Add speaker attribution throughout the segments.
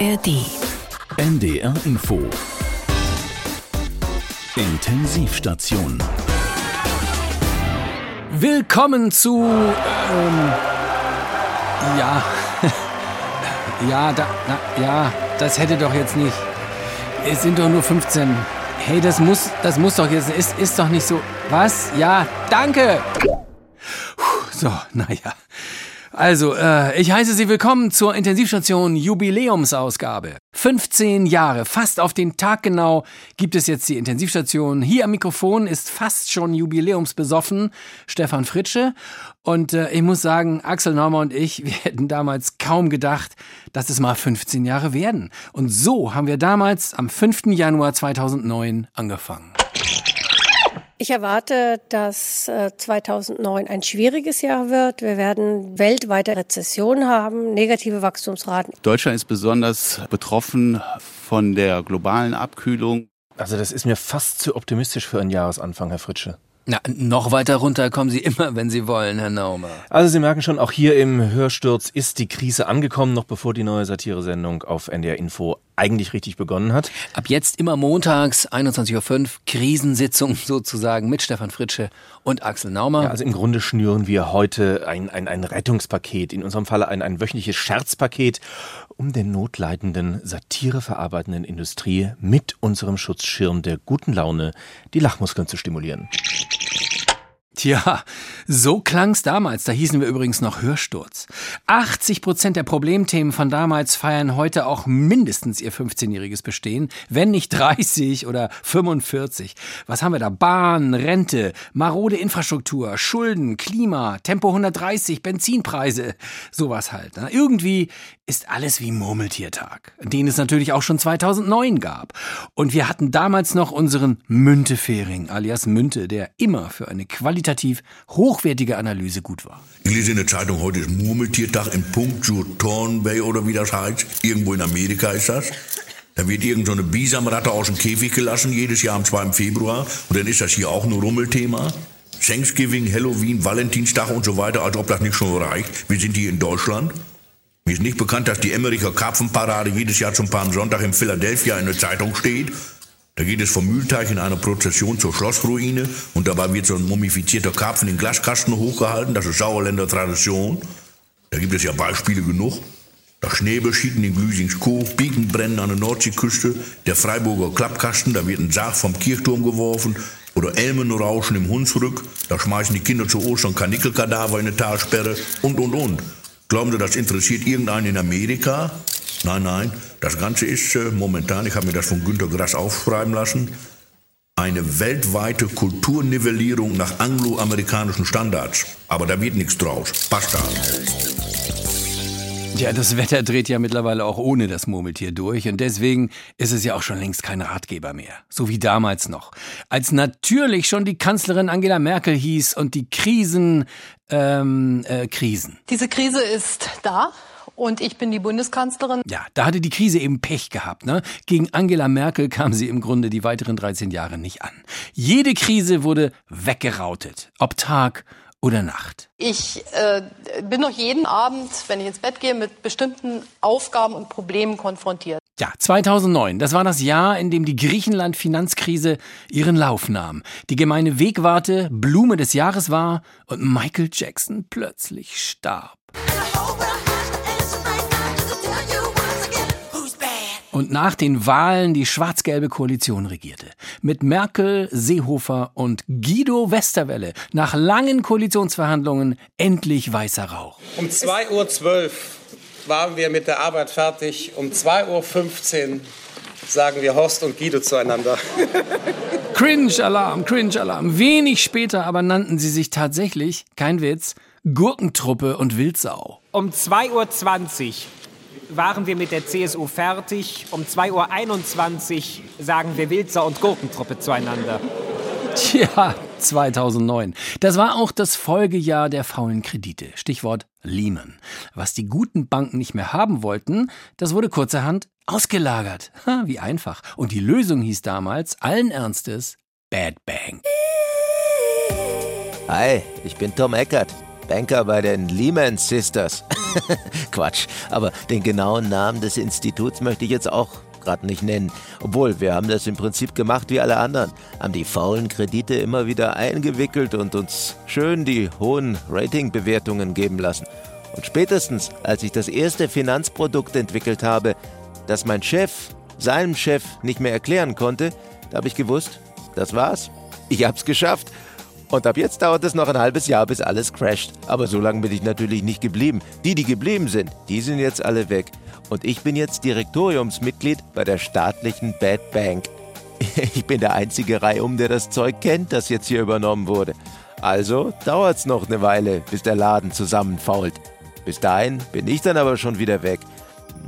Speaker 1: ARD.
Speaker 2: NDR Info. Intensivstation.
Speaker 3: Willkommen zu. Ähm, ja. ja, da, na, ja, das hätte doch jetzt nicht. Es sind doch nur 15. Hey, das muss, das muss doch jetzt. Ist, ist doch nicht so. Was? Ja, danke. Puh, So, naja. Also, äh, ich heiße Sie willkommen zur Intensivstation Jubiläumsausgabe. 15 Jahre, fast auf den Tag genau, gibt es jetzt die Intensivstation. Hier am Mikrofon ist fast schon jubiläumsbesoffen Stefan Fritsche. Und äh, ich muss sagen, Axel Normer und ich, wir hätten damals kaum gedacht, dass es mal 15 Jahre werden. Und so haben wir damals am 5. Januar 2009 angefangen.
Speaker 4: Ich erwarte, dass äh, 2009 ein schwieriges Jahr wird. Wir werden weltweite Rezession haben, negative Wachstumsraten.
Speaker 5: Deutschland ist besonders betroffen von der globalen Abkühlung.
Speaker 6: Also das ist mir fast zu optimistisch für einen Jahresanfang, Herr Fritsche.
Speaker 3: Na, noch weiter runter kommen Sie immer, wenn Sie wollen, Herr Naumer.
Speaker 6: Also Sie merken schon, auch hier im Hörsturz ist die Krise angekommen, noch bevor die neue Satiresendung auf NDR Info eigentlich richtig begonnen hat.
Speaker 3: Ab jetzt immer montags, 21.05 Uhr, Krisensitzung sozusagen mit Stefan Fritsche und Axel Naumer.
Speaker 6: Ja, also im Grunde schnüren wir heute ein, ein, ein Rettungspaket, in unserem Falle ein, ein wöchentliches Scherzpaket, um der notleidenden, satireverarbeitenden Industrie mit unserem Schutzschirm der guten Laune die Lachmuskeln zu stimulieren.
Speaker 3: Tja, so klang's damals. Da hießen wir übrigens noch Hörsturz. 80 Prozent der Problemthemen von damals feiern heute auch mindestens ihr 15-jähriges Bestehen, wenn nicht 30 oder 45. Was haben wir da? Bahn, Rente, marode Infrastruktur, Schulden, Klima, Tempo 130, Benzinpreise. Sowas halt. Ne? Irgendwie ist alles wie Murmeltiertag, den es natürlich auch schon 2009 gab. Und wir hatten damals noch unseren Müntefering, alias Münte, der immer für eine qualitativ hochwertige Analyse gut war.
Speaker 7: Ich lese in der Zeitung, heute ist Murmeltiertag in Punkt Thornbay oder wie das heißt. Irgendwo in Amerika ist das. Da wird irgend so eine Bisamratte aus dem Käfig gelassen, jedes Jahr am 2. Februar. Und dann ist das hier auch ein Rummelthema. Thanksgiving, Halloween, Valentinstag und so weiter, als ob das nicht schon reicht. Wir sind hier in Deutschland. Mir ist nicht bekannt, dass die Emmericher Karpfenparade jedes Jahr zum Palmsonntag in Philadelphia in der Zeitung steht. Da geht es vom Mühlteich in einer Prozession zur Schlossruine und dabei wird so ein mumifizierter Karpfen in Glaskasten hochgehalten. Das ist Sauerländer Tradition. Da gibt es ja Beispiele genug. Das Schneebeschieden in Glüsingskoog, Pikenbrennen an der Nordseeküste, der Freiburger Klappkasten, da wird ein Sarg vom Kirchturm geworfen oder Elmenrauschen im Hunsrück, da schmeißen die Kinder zu Ostern Kanickelkadaver in eine Talsperre und, und, und. Glauben Sie, das interessiert irgendeinen in Amerika? Nein, nein, das Ganze ist äh, momentan, ich habe mir das von Günter Grass aufschreiben lassen, eine weltweite Kulturnivellierung nach angloamerikanischen Standards. Aber da wird nichts draus. Basta.
Speaker 3: Ja, das Wetter dreht ja mittlerweile auch ohne das Murmeltier durch und deswegen ist es ja auch schon längst kein Ratgeber mehr. So wie damals noch. Als natürlich schon die Kanzlerin Angela Merkel hieß und die Krisen, ähm, äh, Krisen.
Speaker 8: Diese Krise ist da. Und ich bin die Bundeskanzlerin.
Speaker 3: Ja, da hatte die Krise eben Pech gehabt. Ne? Gegen Angela Merkel kam sie im Grunde die weiteren 13 Jahre nicht an. Jede Krise wurde weggerautet. Ob Tag oder Nacht.
Speaker 8: Ich äh, bin noch jeden Abend, wenn ich ins Bett gehe, mit bestimmten Aufgaben und Problemen konfrontiert.
Speaker 3: Ja, 2009, das war das Jahr, in dem die Griechenland-Finanzkrise ihren Lauf nahm. Die gemeine Wegwarte Blume des Jahres war und Michael Jackson plötzlich starb. Und nach den Wahlen die schwarz-gelbe Koalition regierte. Mit Merkel, Seehofer und Guido Westerwelle nach langen Koalitionsverhandlungen endlich weißer Rauch.
Speaker 9: Um 2.12 Uhr waren wir mit der Arbeit fertig. Um 2.15 Uhr sagen wir Horst und Guido zueinander.
Speaker 3: Cringe-Alarm, Cringe-Alarm. Wenig später aber nannten sie sich tatsächlich, kein Witz, Gurkentruppe und Wildsau.
Speaker 10: Um 2.20 Uhr waren wir mit der CSU fertig. Um 2.21 Uhr sagen wir Wildsau und Gurkentruppe zueinander.
Speaker 3: Tja, 2009. Das war auch das Folgejahr der faulen Kredite. Stichwort Lehman. Was die guten Banken nicht mehr haben wollten, das wurde kurzerhand ausgelagert. Ha, wie einfach. Und die Lösung hieß damals allen Ernstes Bad Bang.
Speaker 11: Hi, ich bin Tom Eckert.
Speaker 1: Banker bei den Lehman Sisters. Quatsch, aber den genauen Namen des Instituts möchte ich jetzt auch gerade nicht nennen. Obwohl, wir haben das im Prinzip gemacht wie alle anderen. Haben die faulen Kredite immer wieder eingewickelt und uns schön die hohen Ratingbewertungen geben lassen. Und spätestens, als ich das erste Finanzprodukt entwickelt habe, das mein Chef seinem Chef nicht mehr erklären konnte, da habe ich gewusst, das war's. Ich hab's geschafft. Und ab jetzt dauert es noch ein halbes Jahr, bis alles crasht. Aber so lange bin ich natürlich nicht geblieben. Die, die geblieben sind, die sind jetzt alle weg. Und ich bin jetzt Direktoriumsmitglied bei der staatlichen Bad Bank. Ich bin der einzige Reihum, der das Zeug kennt, das jetzt hier übernommen wurde. Also dauert's noch eine Weile, bis der Laden zusammenfault. Bis dahin bin ich dann aber schon wieder weg.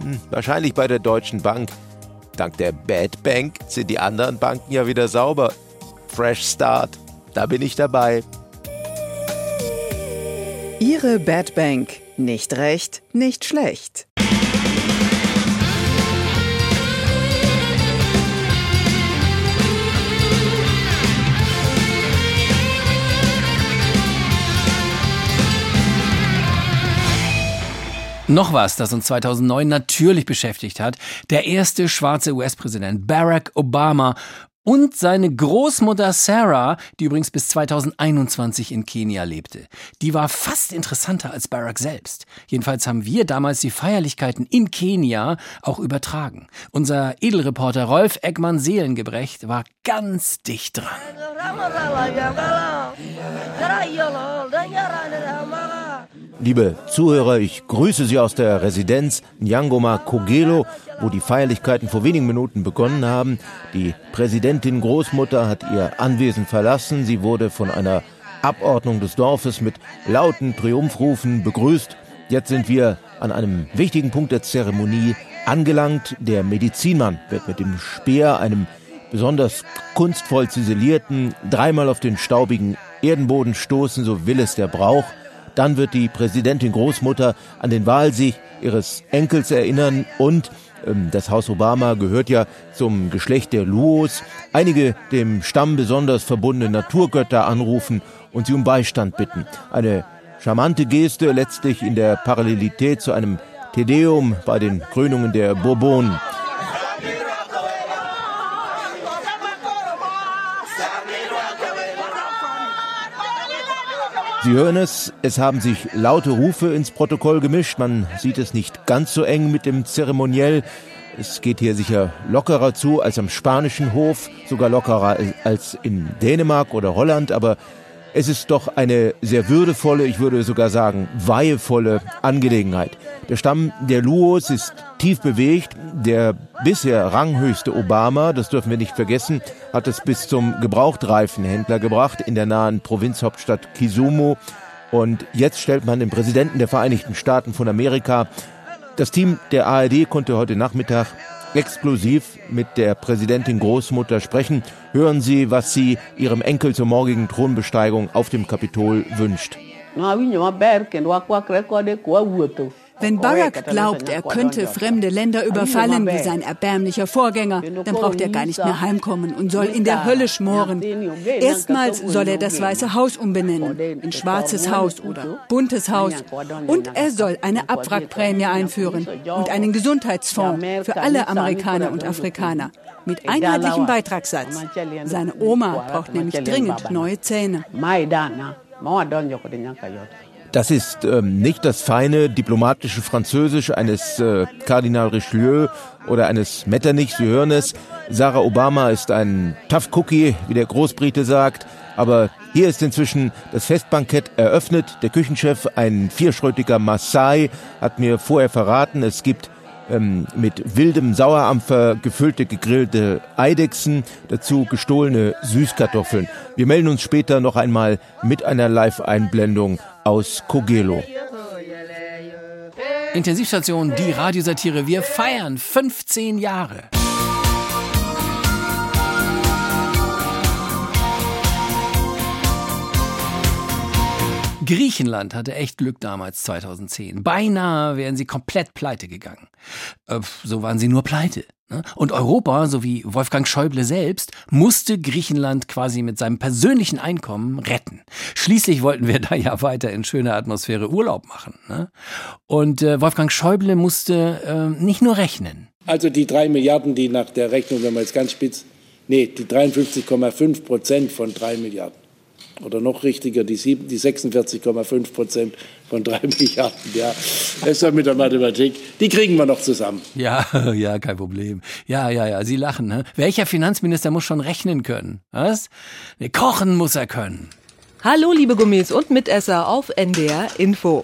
Speaker 1: Hm, wahrscheinlich bei der Deutschen Bank. Dank der Bad Bank sind die anderen Banken ja wieder sauber. Fresh Start. Da bin ich dabei.
Speaker 11: Ihre Bad Bank. Nicht recht, nicht schlecht.
Speaker 3: Noch was, das uns 2009 natürlich beschäftigt hat. Der erste schwarze US-Präsident Barack Obama und seine Großmutter Sarah, die übrigens bis 2021 in Kenia lebte. Die war fast interessanter als Barack selbst. Jedenfalls haben wir damals die Feierlichkeiten in Kenia auch übertragen. Unser Edelreporter Rolf Eggmann Seelengebrecht war ganz dicht dran.
Speaker 1: Liebe Zuhörer, ich grüße Sie aus der Residenz Nyangoma Kogelo, wo die Feierlichkeiten vor wenigen Minuten begonnen haben. Die Präsidentin Großmutter hat ihr Anwesen verlassen. Sie wurde von einer Abordnung des Dorfes mit lauten Triumphrufen begrüßt. Jetzt sind wir an einem wichtigen Punkt der Zeremonie angelangt. Der Medizinmann wird mit dem Speer, einem besonders kunstvoll ziselierten, dreimal auf den staubigen Erdenboden stoßen, so will es der Brauch. Dann wird die Präsidentin Großmutter an den Wahlsieg ihres Enkels erinnern und ähm, das Haus Obama gehört ja zum Geschlecht der Luos. Einige dem Stamm besonders verbundene Naturgötter anrufen und sie um Beistand bitten. Eine charmante Geste letztlich in der Parallelität zu einem Tedeum bei den Krönungen der Bourbonen. Sie hören es, es haben sich laute Rufe ins Protokoll gemischt. Man sieht es nicht ganz so eng mit dem Zeremoniell. Es geht hier sicher lockerer zu als am spanischen Hof, sogar lockerer als in Dänemark oder Holland, aber es ist doch eine sehr würdevolle, ich würde sogar sagen, weihevolle Angelegenheit. Der Stamm der Luos ist tief bewegt. Der bisher ranghöchste Obama, das dürfen wir nicht vergessen, hat es bis zum Gebrauchtreifenhändler gebracht in der nahen Provinzhauptstadt Kisumu. Und jetzt stellt man den Präsidenten der Vereinigten Staaten von Amerika. Das Team der ARD konnte heute Nachmittag exklusiv mit der Präsidentin Großmutter sprechen. Hören Sie, was sie ihrem Enkel zur morgigen Thronbesteigung auf dem Kapitol wünscht.
Speaker 12: Wenn Barack glaubt, er könnte fremde Länder überfallen wie sein erbärmlicher Vorgänger, dann braucht er gar nicht mehr heimkommen und soll in der Hölle schmoren. Erstmals soll er das Weiße Haus umbenennen in Schwarzes Haus oder Buntes Haus. Und er soll eine Abwrackprämie einführen und einen Gesundheitsfonds für alle Amerikaner und Afrikaner. mit einheitlichem Beitragssatz. Seine Oma braucht nämlich dringend neue Zähne.
Speaker 1: Das ist ähm, nicht das feine diplomatische Französisch eines äh, Kardinal Richelieu oder eines Metternich. Sie hören es. Sarah Obama ist ein Tough Cookie, wie der Großbrite sagt. Aber hier ist inzwischen das Festbankett eröffnet. Der Küchenchef, ein vierschrötiger Maasai, hat mir vorher verraten, es gibt ähm, mit wildem Sauerampfer gefüllte gegrillte Eidechsen, dazu gestohlene Süßkartoffeln. Wir melden uns später noch einmal mit einer Live-Einblendung aus Kogelo.
Speaker 3: Intensivstation, die Radiosatire. Wir feiern 15 Jahre. Griechenland hatte echt Glück damals 2010. Beinahe wären sie komplett pleite gegangen. Äh, so waren sie nur pleite. Ne? Und Europa, so wie Wolfgang Schäuble selbst, musste Griechenland quasi mit seinem persönlichen Einkommen retten. Schließlich wollten wir da ja weiter in schöner Atmosphäre Urlaub machen. Ne? Und äh, Wolfgang Schäuble musste äh, nicht nur rechnen.
Speaker 13: Also die drei Milliarden, die nach der Rechnung, wenn man jetzt ganz spitz, nee, die 53,5 Prozent von drei Milliarden oder noch richtiger, die, die 46,5 Prozent von drei Milliarden. Ja, doch mit der Mathematik. Die kriegen wir noch zusammen.
Speaker 3: Ja, ja, kein Problem. Ja, ja, ja, Sie lachen. Ne? Welcher Finanzminister muss schon rechnen können? Was? Nee, kochen muss er können.
Speaker 14: Hallo, liebe Gummis und Mitesser auf NDR Info.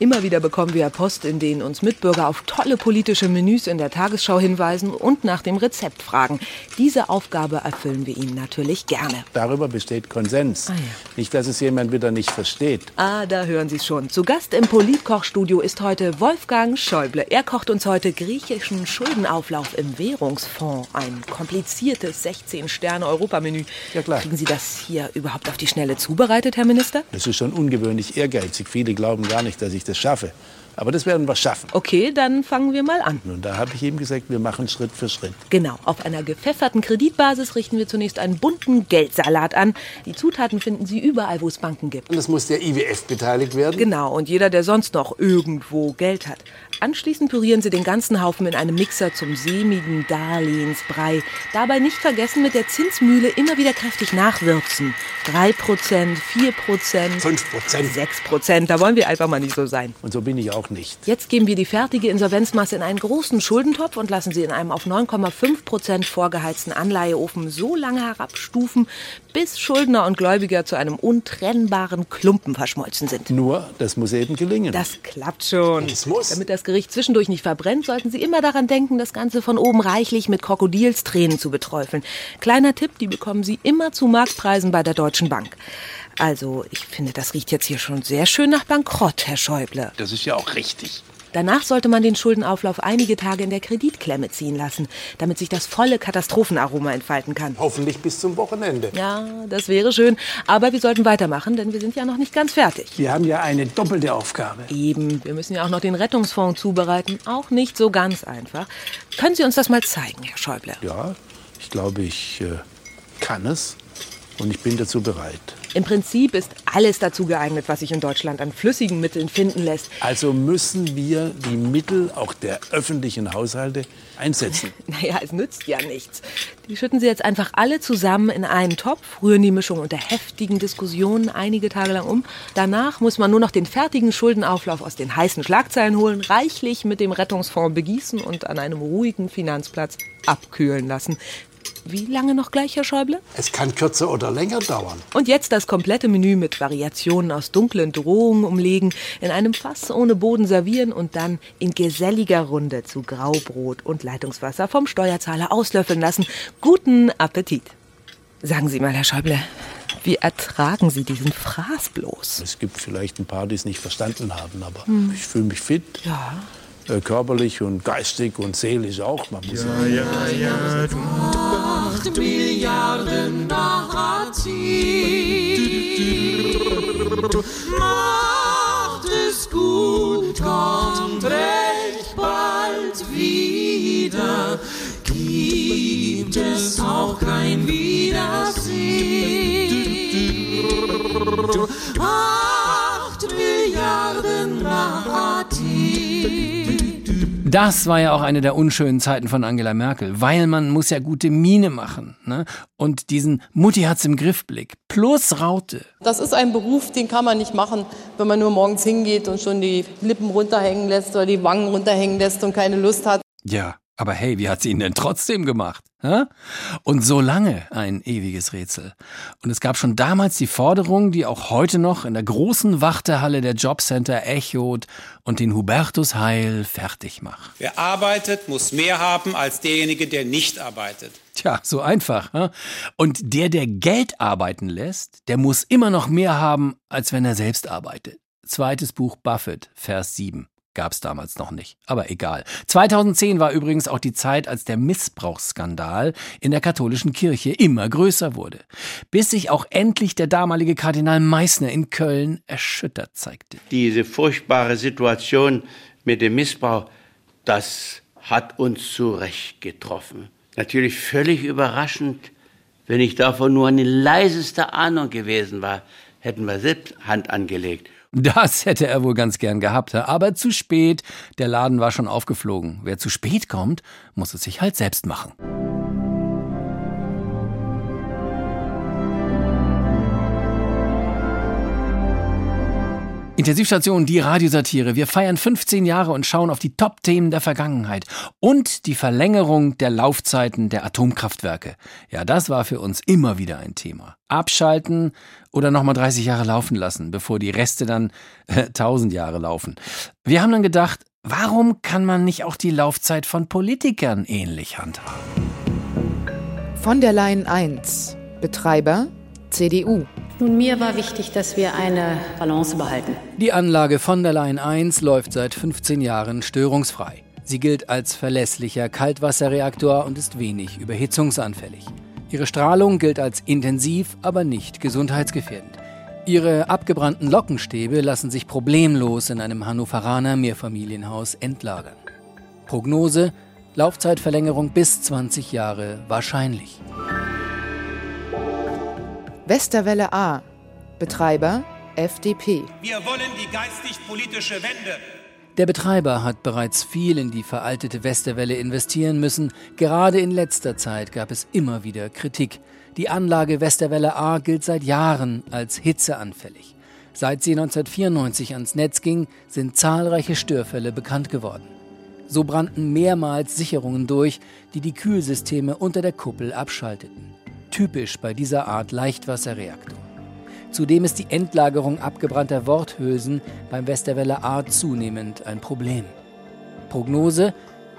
Speaker 14: Immer wieder bekommen wir Post, in denen uns Mitbürger auf tolle politische Menüs in der Tagesschau hinweisen und nach dem Rezept fragen. Diese Aufgabe erfüllen wir Ihnen natürlich gerne.
Speaker 13: Darüber besteht Konsens. Ah, ja. Nicht, dass es jemand wieder nicht versteht.
Speaker 14: Ah, da hören Sie es schon. Zu Gast im Politkochstudio ist heute Wolfgang Schäuble. Er kocht uns heute griechischen Schuldenauflauf im Währungsfonds. Ein kompliziertes 16-Sterne-Europamenü. Ja, klar. Kriegen Sie das hier überhaupt auf die Schnelle zubereitet, Herr Minister?
Speaker 13: Das ist schon ungewöhnlich ehrgeizig. Viele glauben gar nicht, dass ich das schaffe. Aber das werden wir schaffen.
Speaker 14: Okay, dann fangen wir mal an.
Speaker 13: Und da habe ich ihm gesagt, wir machen Schritt für Schritt.
Speaker 14: Genau. Auf einer gepfefferten Kreditbasis richten wir zunächst einen bunten Geldsalat an. Die Zutaten finden Sie überall, wo es Banken gibt.
Speaker 13: Und es muss der IWF beteiligt werden?
Speaker 14: Genau. Und jeder, der sonst noch irgendwo Geld hat. Anschließend pürieren Sie den ganzen Haufen in einem Mixer zum sämigen Darlehensbrei. Dabei nicht vergessen, mit der Zinsmühle immer wieder kräftig nachwürzen. 3%, 4%,
Speaker 13: 5%,
Speaker 14: 6%. Da wollen wir einfach mal nicht so sein.
Speaker 13: Und so bin ich auch nicht.
Speaker 14: Jetzt geben wir die fertige Insolvenzmasse in einen großen Schuldentopf und lassen sie in einem auf 9,5% vorgeheizten Anleiheofen so lange herabstufen, bis Schuldner und Gläubiger zu einem untrennbaren Klumpen verschmolzen sind.
Speaker 13: Nur, das muss eben gelingen.
Speaker 14: Das klappt schon.
Speaker 13: Es muss.
Speaker 14: Damit das Gericht zwischendurch nicht verbrennt, sollten Sie immer daran denken, das Ganze von oben reichlich mit Krokodilstränen zu beträufeln. Kleiner Tipp, die bekommen Sie immer zu Marktpreisen bei der Deutschen Bank. Also, ich finde, das riecht jetzt hier schon sehr schön nach Bankrott, Herr Schäuble.
Speaker 13: Das ist ja auch richtig.
Speaker 14: Danach sollte man den Schuldenauflauf einige Tage in der Kreditklemme ziehen lassen, damit sich das volle Katastrophenaroma entfalten kann.
Speaker 13: Hoffentlich bis zum Wochenende.
Speaker 14: Ja, das wäre schön. Aber wir sollten weitermachen, denn wir sind ja noch nicht ganz fertig.
Speaker 13: Wir haben ja eine doppelte Aufgabe.
Speaker 14: Eben. Wir müssen ja auch noch den Rettungsfonds zubereiten. Auch nicht so ganz einfach. Können Sie uns das mal zeigen, Herr Schäuble?
Speaker 13: Ja, ich glaube, ich äh, kann es und ich bin dazu bereit.
Speaker 14: Im Prinzip ist alles dazu geeignet, was sich in Deutschland an flüssigen Mitteln finden lässt.
Speaker 13: Also müssen wir die Mittel auch der öffentlichen Haushalte einsetzen.
Speaker 14: naja, es nützt ja nichts. Die schütten Sie jetzt einfach alle zusammen in einen Topf, rühren die Mischung unter heftigen Diskussionen einige Tage lang um. Danach muss man nur noch den fertigen Schuldenauflauf aus den heißen Schlagzeilen holen, reichlich mit dem Rettungsfonds begießen und an einem ruhigen Finanzplatz abkühlen lassen. Wie lange noch gleich, Herr Schäuble?
Speaker 13: Es kann kürzer oder länger dauern.
Speaker 14: Und jetzt das komplette Menü mit Variationen aus dunklen Drohungen umlegen, in einem Fass ohne Boden servieren und dann in geselliger Runde zu Graubrot und Leitungswasser vom Steuerzahler auslöffeln lassen. Guten Appetit. Sagen Sie mal, Herr Schäuble, wie ertragen Sie diesen Fraß bloß?
Speaker 13: Es gibt vielleicht ein paar, die es nicht verstanden haben, aber hm. ich fühle mich fit.
Speaker 14: Ja.
Speaker 13: Äh, körperlich und geistig und seelisch auch. Man muss
Speaker 15: ja, ja, ja, du. Acht Milliarden Narrativ. Macht es gut, kommt recht bald wieder. Gibt es auch kein Wiedersehen. Acht Milliarden Narrativ.
Speaker 3: Das war ja auch eine der unschönen Zeiten von Angela Merkel, weil man muss ja gute Miene machen. Ne? Und diesen Mutti hat's im Griffblick plus Raute.
Speaker 8: Das ist ein Beruf, den kann man nicht machen, wenn man nur morgens hingeht und schon die Lippen runterhängen lässt oder die Wangen runterhängen lässt und keine Lust hat.
Speaker 3: Ja, aber hey, wie hat sie ihn denn trotzdem gemacht? Und so lange ein ewiges Rätsel. Und es gab schon damals die Forderung, die auch heute noch in der großen Wartehalle der Jobcenter echot und den Hubertus Heil fertig macht.
Speaker 9: Wer arbeitet, muss mehr haben als derjenige, der nicht arbeitet.
Speaker 3: Tja, so einfach. Und der, der Geld arbeiten lässt, der muss immer noch mehr haben, als wenn er selbst arbeitet. Zweites Buch Buffett, Vers 7. gab's damals noch nicht. Aber egal. 2010 war übrigens auch die Zeit, als der Missbrauchsskandal in der katholischen Kirche immer größer wurde. Bis sich auch endlich der damalige Kardinal Meissner in Köln erschüttert zeigte.
Speaker 16: Diese furchtbare Situation mit dem Missbrauch, das hat uns zurecht getroffen. Natürlich völlig überraschend, wenn ich davon nur eine leiseste Ahnung gewesen war, hätten wir selbst Hand angelegt.
Speaker 3: Das hätte er wohl ganz gern gehabt, aber zu spät. Der Laden war schon aufgeflogen. Wer zu spät kommt, muss es sich halt selbst machen. Intensivstation, die Radiosatire. Wir feiern 15 Jahre und schauen auf die Top-Themen der Vergangenheit und die Verlängerung der Laufzeiten der Atomkraftwerke. Ja, das war für uns immer wieder ein Thema. Abschalten oder nochmal 30 Jahre laufen lassen, bevor die Reste dann äh, 1000 Jahre laufen. Wir haben dann gedacht, warum kann man nicht auch die Laufzeit von Politikern ähnlich handhaben?
Speaker 17: Von der Leyen 1. Betreiber CDU.
Speaker 18: Nun, mir war wichtig, dass wir eine Balance behalten.
Speaker 3: Die Anlage von der Leyen 1 läuft seit 15 Jahren störungsfrei. Sie gilt als verlässlicher Kaltwasserreaktor und ist wenig überhitzungsanfällig. Ihre Strahlung gilt als intensiv, aber nicht gesundheitsgefährdend. Ihre abgebrannten Lockenstäbe lassen sich problemlos in einem Hannoveraner Mehrfamilienhaus entlagern. Prognose: Laufzeitverlängerung bis 20 Jahre wahrscheinlich.
Speaker 17: Westerwelle A. Betreiber FDP.
Speaker 19: Wir wollen die geistig-politische Wende.
Speaker 3: Der Betreiber hat bereits viel in die veraltete Westerwelle investieren müssen. Gerade in letzter Zeit gab es immer wieder Kritik. Die Anlage Westerwelle A gilt seit Jahren als hitzeanfällig. Seit sie 1994 ans Netz ging, sind zahlreiche Störfälle bekannt geworden. So brannten mehrmals Sicherungen durch, die die Kühlsysteme unter der Kuppel abschalteten typisch bei dieser Art Leichtwasserreaktor. Zudem ist die Endlagerung abgebrannter Worthülsen beim Westerwelle A zunehmend ein Problem. Prognose: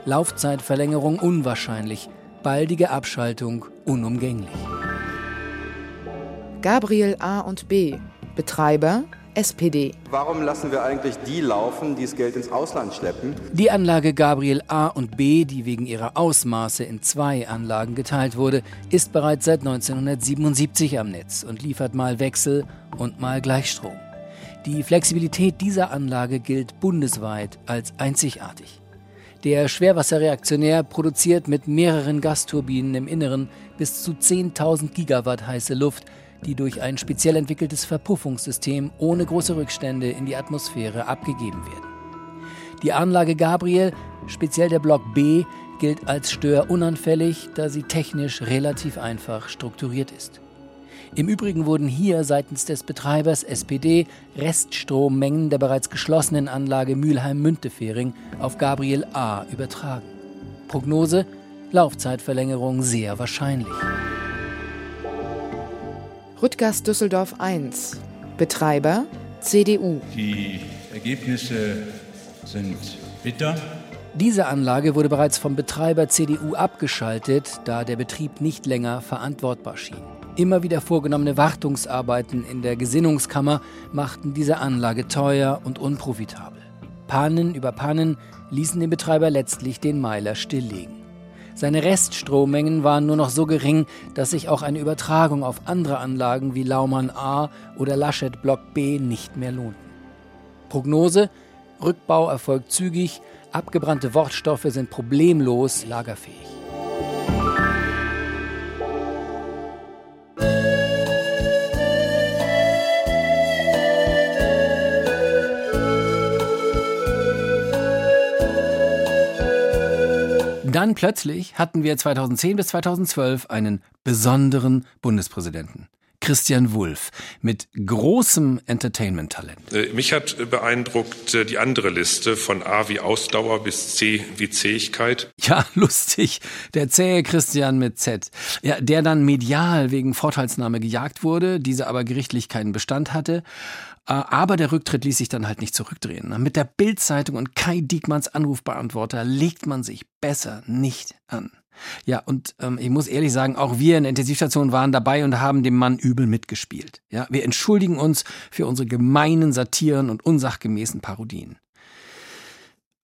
Speaker 3: Laufzeitverlängerung unwahrscheinlich, baldige Abschaltung unumgänglich.
Speaker 17: Gabriel A und B. Betreiber SPD.
Speaker 20: Warum lassen wir eigentlich die laufen, die das Geld ins Ausland schleppen?
Speaker 3: Die Anlage Gabriel A und B, die wegen ihrer Ausmaße in zwei Anlagen geteilt wurde, ist bereits seit 1977 am Netz und liefert mal Wechsel und mal Gleichstrom. Die Flexibilität dieser Anlage gilt bundesweit als einzigartig. Der Schwerwasserreaktionär produziert mit mehreren Gasturbinen im Inneren bis zu 10.000 Gigawatt heiße Luft, die durch ein speziell entwickeltes Verpuffungssystem ohne große Rückstände in die Atmosphäre abgegeben werden. Die Anlage Gabriel, speziell der Block B, gilt als störunanfällig, da sie technisch relativ einfach strukturiert ist. Im Übrigen wurden hier seitens des Betreibers SPD Reststrommengen der bereits geschlossenen Anlage Mülheim-Müntefering auf Gabriel A übertragen. Prognose: Laufzeitverlängerung sehr wahrscheinlich.
Speaker 17: Rüttgers Düsseldorf 1. Betreiber CDU.
Speaker 21: Die Ergebnisse sind bitter.
Speaker 3: Diese Anlage wurde bereits vom Betreiber CDU abgeschaltet, da der Betrieb nicht länger verantwortbar schien. Immer wieder vorgenommene Wartungsarbeiten in der Gesinnungskammer machten diese Anlage teuer und unprofitabel. Pannen über Pannen ließen den Betreiber letztlich den Meiler stilllegen. Seine Reststrommengen waren nur noch so gering, dass sich auch eine Übertragung auf andere Anlagen wie Laumann A oder Laschet Block B nicht mehr lohnten. Prognose: Rückbau erfolgt zügig, abgebrannte Wortstoffe sind problemlos lagerfähig. Dann plötzlich hatten wir 2010 bis 2012 einen besonderen Bundespräsidenten. Christian Wulff mit großem Entertainment-Talent.
Speaker 22: Äh, mich hat beeindruckt äh, die andere Liste von A wie Ausdauer bis C wie Zähigkeit.
Speaker 3: Ja, lustig. Der zähe Christian mit Z. Ja, der dann medial wegen Vorteilsnahme gejagt wurde, diese aber gerichtlich keinen Bestand hatte. Äh, aber der Rücktritt ließ sich dann halt nicht zurückdrehen. Mit der Bildzeitung und Kai Diekmanns Anrufbeantworter legt man sich besser nicht an. Ja, und ähm, ich muss ehrlich sagen, auch wir in der Intensivstation waren dabei und haben dem Mann übel mitgespielt. Ja, wir entschuldigen uns für unsere gemeinen Satiren und unsachgemäßen Parodien.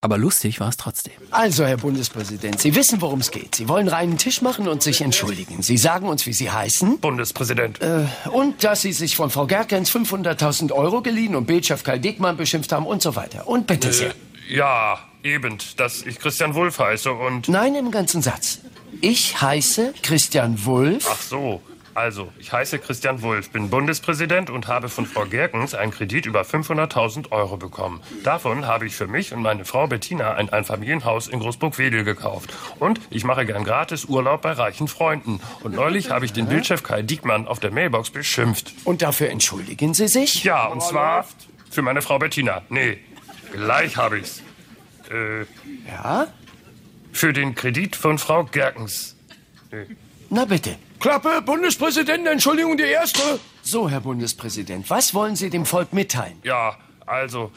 Speaker 3: Aber lustig war es trotzdem.
Speaker 23: Also, Herr Bundespräsident, Sie wissen, worum es geht. Sie wollen reinen Tisch machen und sich entschuldigen. Sie sagen uns, wie Sie heißen.
Speaker 24: Bundespräsident.
Speaker 23: Äh, und dass Sie sich von Frau Gerkens 500.000 Euro geliehen und Bildchef Karl Diekmann beschimpft haben und so weiter. Und bitte sehr.
Speaker 24: Äh, ja, eben, dass ich Christian Wulff heiße und...
Speaker 23: Nein, im ganzen Satz. Ich heiße Christian Wulff.
Speaker 24: Ach so. Also, ich heiße Christian Wulff, bin Bundespräsident und habe von Frau Gerkens einen Kredit über 500.000 Euro bekommen. Davon habe ich für mich und meine Frau Bettina ein Einfamilienhaus in Großburg-Wedel gekauft. Und ich mache gern gratis Urlaub bei reichen Freunden. Und neulich habe ich den Bildchef Kai Diekmann auf der Mailbox beschimpft.
Speaker 23: Und dafür entschuldigen Sie sich?
Speaker 24: Ja, und zwar für meine Frau Bettina. Nee, gleich habe ich's. Äh,
Speaker 23: ja?
Speaker 24: Für den Kredit von Frau Gerkens. Nee.
Speaker 23: Na bitte.
Speaker 24: Klappe, Bundespräsident, Entschuldigung, die erste.
Speaker 23: So, Herr Bundespräsident, was wollen Sie dem Volk mitteilen?
Speaker 24: Ja, also,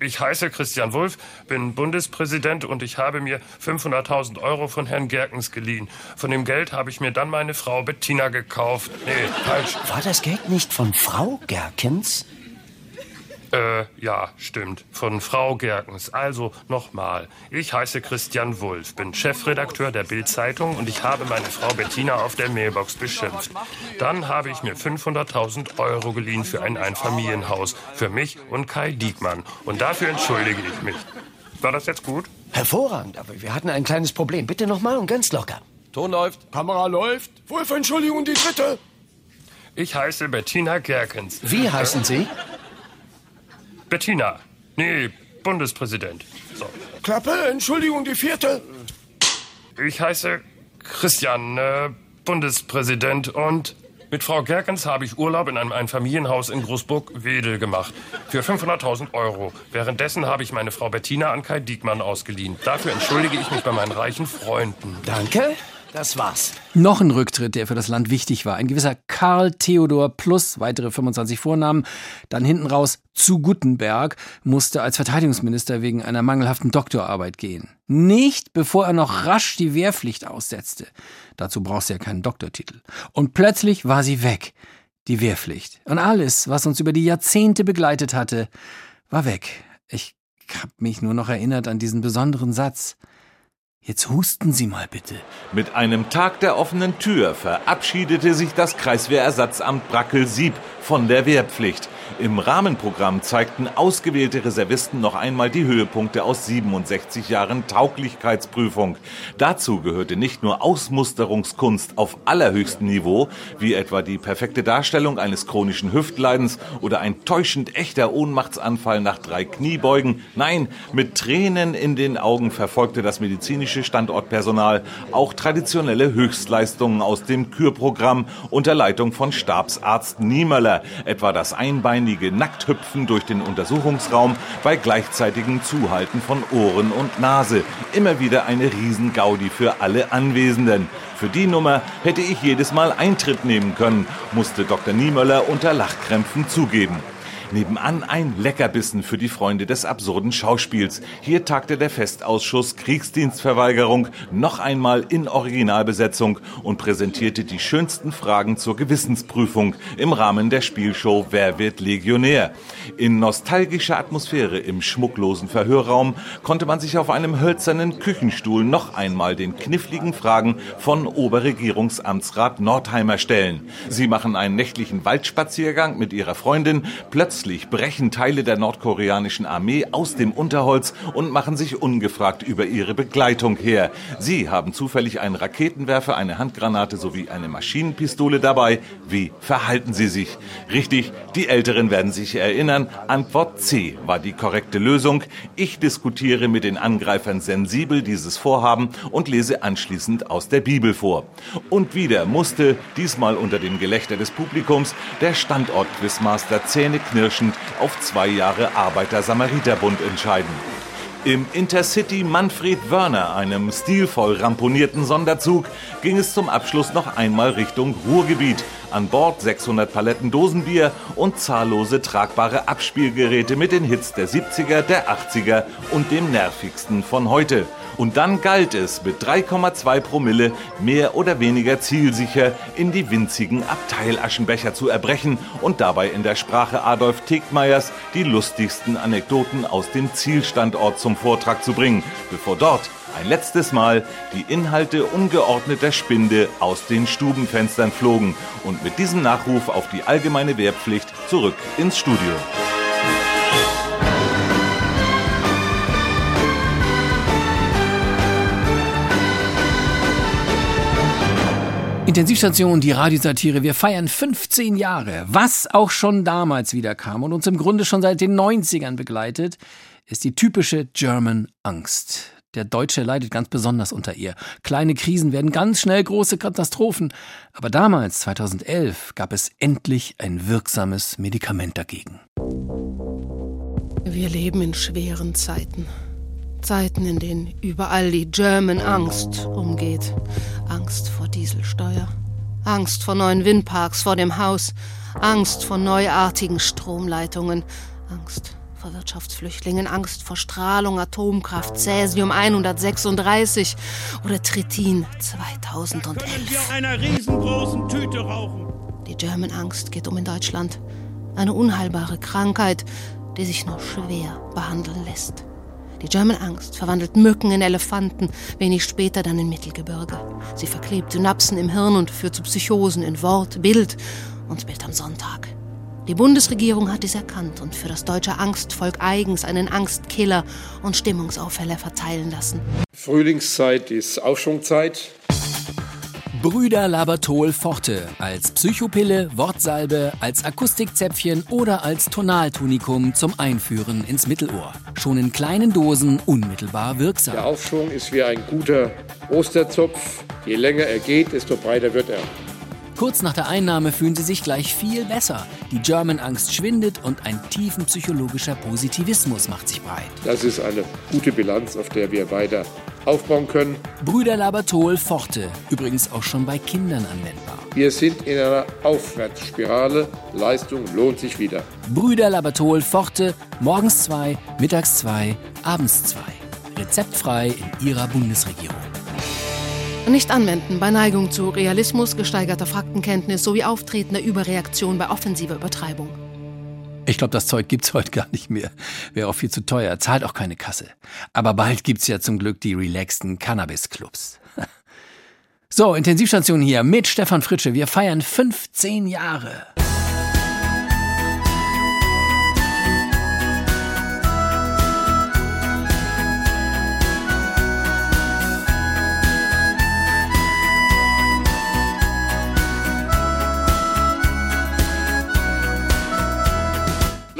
Speaker 24: ich heiße Christian Wulff, bin Bundespräsident und ich habe mir 500.000 Euro von Herrn Gerkens geliehen. Von dem Geld habe ich mir dann meine Frau Bettina gekauft. Nee, falsch.
Speaker 23: War das Geld nicht von Frau Gerkens?
Speaker 24: Äh, ja, stimmt. Von Frau Gerkens. Also nochmal. Ich heiße Christian Wulff, bin Chefredakteur der Bild-Zeitung und ich habe meine Frau Bettina auf der Mailbox beschimpft. Dann habe ich mir 500.000 Euro geliehen für ein Einfamilienhaus. Für mich und Kai Diekmann. Und dafür entschuldige ich mich. War das jetzt gut?
Speaker 23: Hervorragend, aber wir hatten ein kleines Problem. Bitte nochmal und ganz locker.
Speaker 24: Ton läuft. Kamera läuft. Wulff, Entschuldigung, die dritte. Ich heiße Bettina Gerkens.
Speaker 23: Wie heißen Sie?
Speaker 24: Bettina. Nee, Bundespräsident. So.
Speaker 23: Klappe, Entschuldigung, die vierte.
Speaker 24: Ich heiße Christian, äh, Bundespräsident und mit Frau Gerkens habe ich Urlaub in einem Einfamilienhaus in Großburg-Wedel gemacht. Für 500.000 Euro. Währenddessen habe ich meine Frau Bettina an Kai Diekmann ausgeliehen. Dafür entschuldige ich mich bei meinen reichen Freunden.
Speaker 23: Danke. Das war's.
Speaker 3: Noch ein Rücktritt, der für das Land wichtig war. Ein gewisser Karl Theodor plus weitere 25 Vornamen. Dann hinten raus zu Guttenberg musste als Verteidigungsminister wegen einer mangelhaften Doktorarbeit gehen. Nicht bevor er noch rasch die Wehrpflicht aussetzte. Dazu brauchst du ja keinen Doktortitel. Und plötzlich war sie weg. Die Wehrpflicht. Und alles, was uns über die Jahrzehnte begleitet hatte, war weg. Ich hab mich nur noch erinnert an diesen besonderen Satz. Jetzt husten Sie mal bitte.
Speaker 25: Mit einem Tag der offenen Tür verabschiedete sich das Kreiswehrersatzamt Brackel-Sieb von der Wehrpflicht. Im Rahmenprogramm zeigten ausgewählte Reservisten noch einmal die Höhepunkte aus 67 Jahren Tauglichkeitsprüfung. Dazu gehörte nicht nur Ausmusterungskunst auf allerhöchstem Niveau, wie etwa die perfekte Darstellung eines chronischen Hüftleidens oder ein täuschend echter Ohnmachtsanfall nach drei Kniebeugen. Nein, mit Tränen in den Augen verfolgte das medizinische Standortpersonal auch traditionelle Höchstleistungen aus dem Kürprogramm unter Leitung von Stabsarzt Niemöller, etwa das einbeinige Nackthüpfen durch den Untersuchungsraum bei gleichzeitigem Zuhalten von Ohren und Nase. Immer wieder eine Riesengaudi für alle Anwesenden. Für die Nummer hätte ich jedes Mal Eintritt nehmen können, musste Dr. Niemöller unter Lachkrämpfen zugeben. Nebenan ein Leckerbissen für die Freunde des absurden Schauspiels. Hier tagte der Festausschuss Kriegsdienstverweigerung noch einmal in Originalbesetzung und präsentierte die schönsten Fragen zur Gewissensprüfung im Rahmen der Spielshow Wer wird Legionär? In nostalgischer Atmosphäre im schmucklosen Verhörraum konnte man sich auf einem hölzernen Küchenstuhl noch einmal den kniffligen Fragen von Oberregierungsamtsrat Nordheimer stellen. Sie machen einen nächtlichen Waldspaziergang mit ihrer Freundin, plötzlich Plötzlich brechen Teile der nordkoreanischen Armee aus dem Unterholz und machen sich ungefragt über ihre Begleitung her. Sie haben zufällig einen Raketenwerfer, eine Handgranate sowie eine Maschinenpistole dabei. Wie verhalten sie sich? Richtig, die Älteren werden sich erinnern. Antwort C war die korrekte Lösung. Ich diskutiere mit den Angreifern sensibel dieses Vorhaben und lese anschließend aus der Bibel vor. Und wieder musste, diesmal unter dem Gelächter des Publikums, der Standort-Quizmaster zähneknirschend auf zwei Jahre Arbeiter-Samariter-Bund entscheiden. Im Intercity Manfred Wörner, einem stilvoll ramponierten Sonderzug, ging es zum Abschluss noch einmal Richtung Ruhrgebiet. An Bord 600 Paletten Dosenbier und zahllose tragbare Abspielgeräte mit den Hits der 70er, der 80er und dem nervigsten von heute.
Speaker 26: Und dann galt es, mit 3,2 Promille mehr oder weniger zielsicher in die winzigen Abteilaschenbecher zu erbrechen und dabei in der Sprache Adolf Tegmeyers die lustigsten Anekdoten aus dem Zielstandort zum Vortrag zu bringen, bevor dort ein letztes Mal die Inhalte ungeordneter Spinde aus den Stubenfenstern flogen und mit diesem Nachruf auf die allgemeine Wehrpflicht zurück ins Studio.
Speaker 3: Intensivstation, die Radiosatire. Wir feiern 15 Jahre. Was auch schon damals wieder kam und uns im Grunde schon seit den 90ern begleitet, ist die typische German Angst. Der Deutsche leidet ganz besonders unter ihr. Kleine Krisen werden ganz schnell große Katastrophen. Aber damals, 2011, gab es endlich ein wirksames Medikament dagegen.
Speaker 27: Wir leben in schweren Zeiten. Zeiten, in denen überall die German Angst umgeht. Angst vor Dieselsteuer. Angst vor neuen Windparks vor dem Haus. Angst vor neuartigen Stromleitungen. Angst vor Wirtschaftsflüchtlingen, Angst vor Strahlung, Atomkraft, Cäsium 136 oder Tritin 2011.
Speaker 19: Wir einer riesengroßen Tüte rauchen.
Speaker 27: Die German Angst geht um in Deutschland. Eine unheilbare Krankheit, die sich nur schwer behandeln lässt. Die German Angst verwandelt Mücken in Elefanten, wenig später dann in Mittelgebirge. Sie verklebt Synapsen im Hirn und führt zu Psychosen in Wort, Bild und Bild am Sonntag. Die Bundesregierung hat dies erkannt und für das deutsche Angstvolk eigens einen Angstkiller und Stimmungsaufheller verteilen lassen.
Speaker 28: Frühlingszeit ist Aufschwungzeit.
Speaker 3: Brüder Labertol Forte als Psychopille, Wortsalbe, als Akustikzäpfchen oder als Tonaltunikum zum Einführen ins Mittelohr. Schon in kleinen Dosen unmittelbar wirksam.
Speaker 28: Der Aufschwung ist wie ein guter Osterzopf. Je länger er geht, desto breiter wird er.
Speaker 3: Kurz nach der Einnahme fühlen sie sich gleich viel besser. Die German Angst schwindet und ein tiefenpsychologischer Positivismus macht sich breit.
Speaker 28: Das ist eine gute Bilanz, auf der wir weiter aufbauen können.
Speaker 3: Brüder Labertol Forte, übrigens auch schon bei Kindern anwendbar.
Speaker 28: Wir sind in einer Aufwärtsspirale. Leistung lohnt sich wieder.
Speaker 3: Brüder Labertol Forte, morgens zwei, mittags zwei, abends zwei. Rezeptfrei in Ihrer Bundesregierung.
Speaker 27: Nicht anwenden bei Neigung zu Realismus, gesteigerter Faktenkenntnis sowie auftretender Überreaktion bei offensiver Übertreibung.
Speaker 3: Ich glaube, das Zeug gibt's heute gar nicht mehr. Wäre auch viel zu teuer, zahlt auch keine Kasse. Aber bald gibt's ja zum Glück die relaxten Cannabis-Clubs. So, Intensivstation hier mit Stefan Fritsche. Wir feiern 15 Jahre.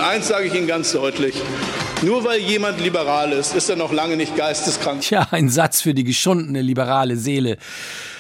Speaker 29: Eins sage ich Ihnen ganz deutlich. Nur weil jemand liberal ist, ist er noch lange nicht geisteskrank.
Speaker 3: Tja, ein Satz für die geschundene liberale Seele.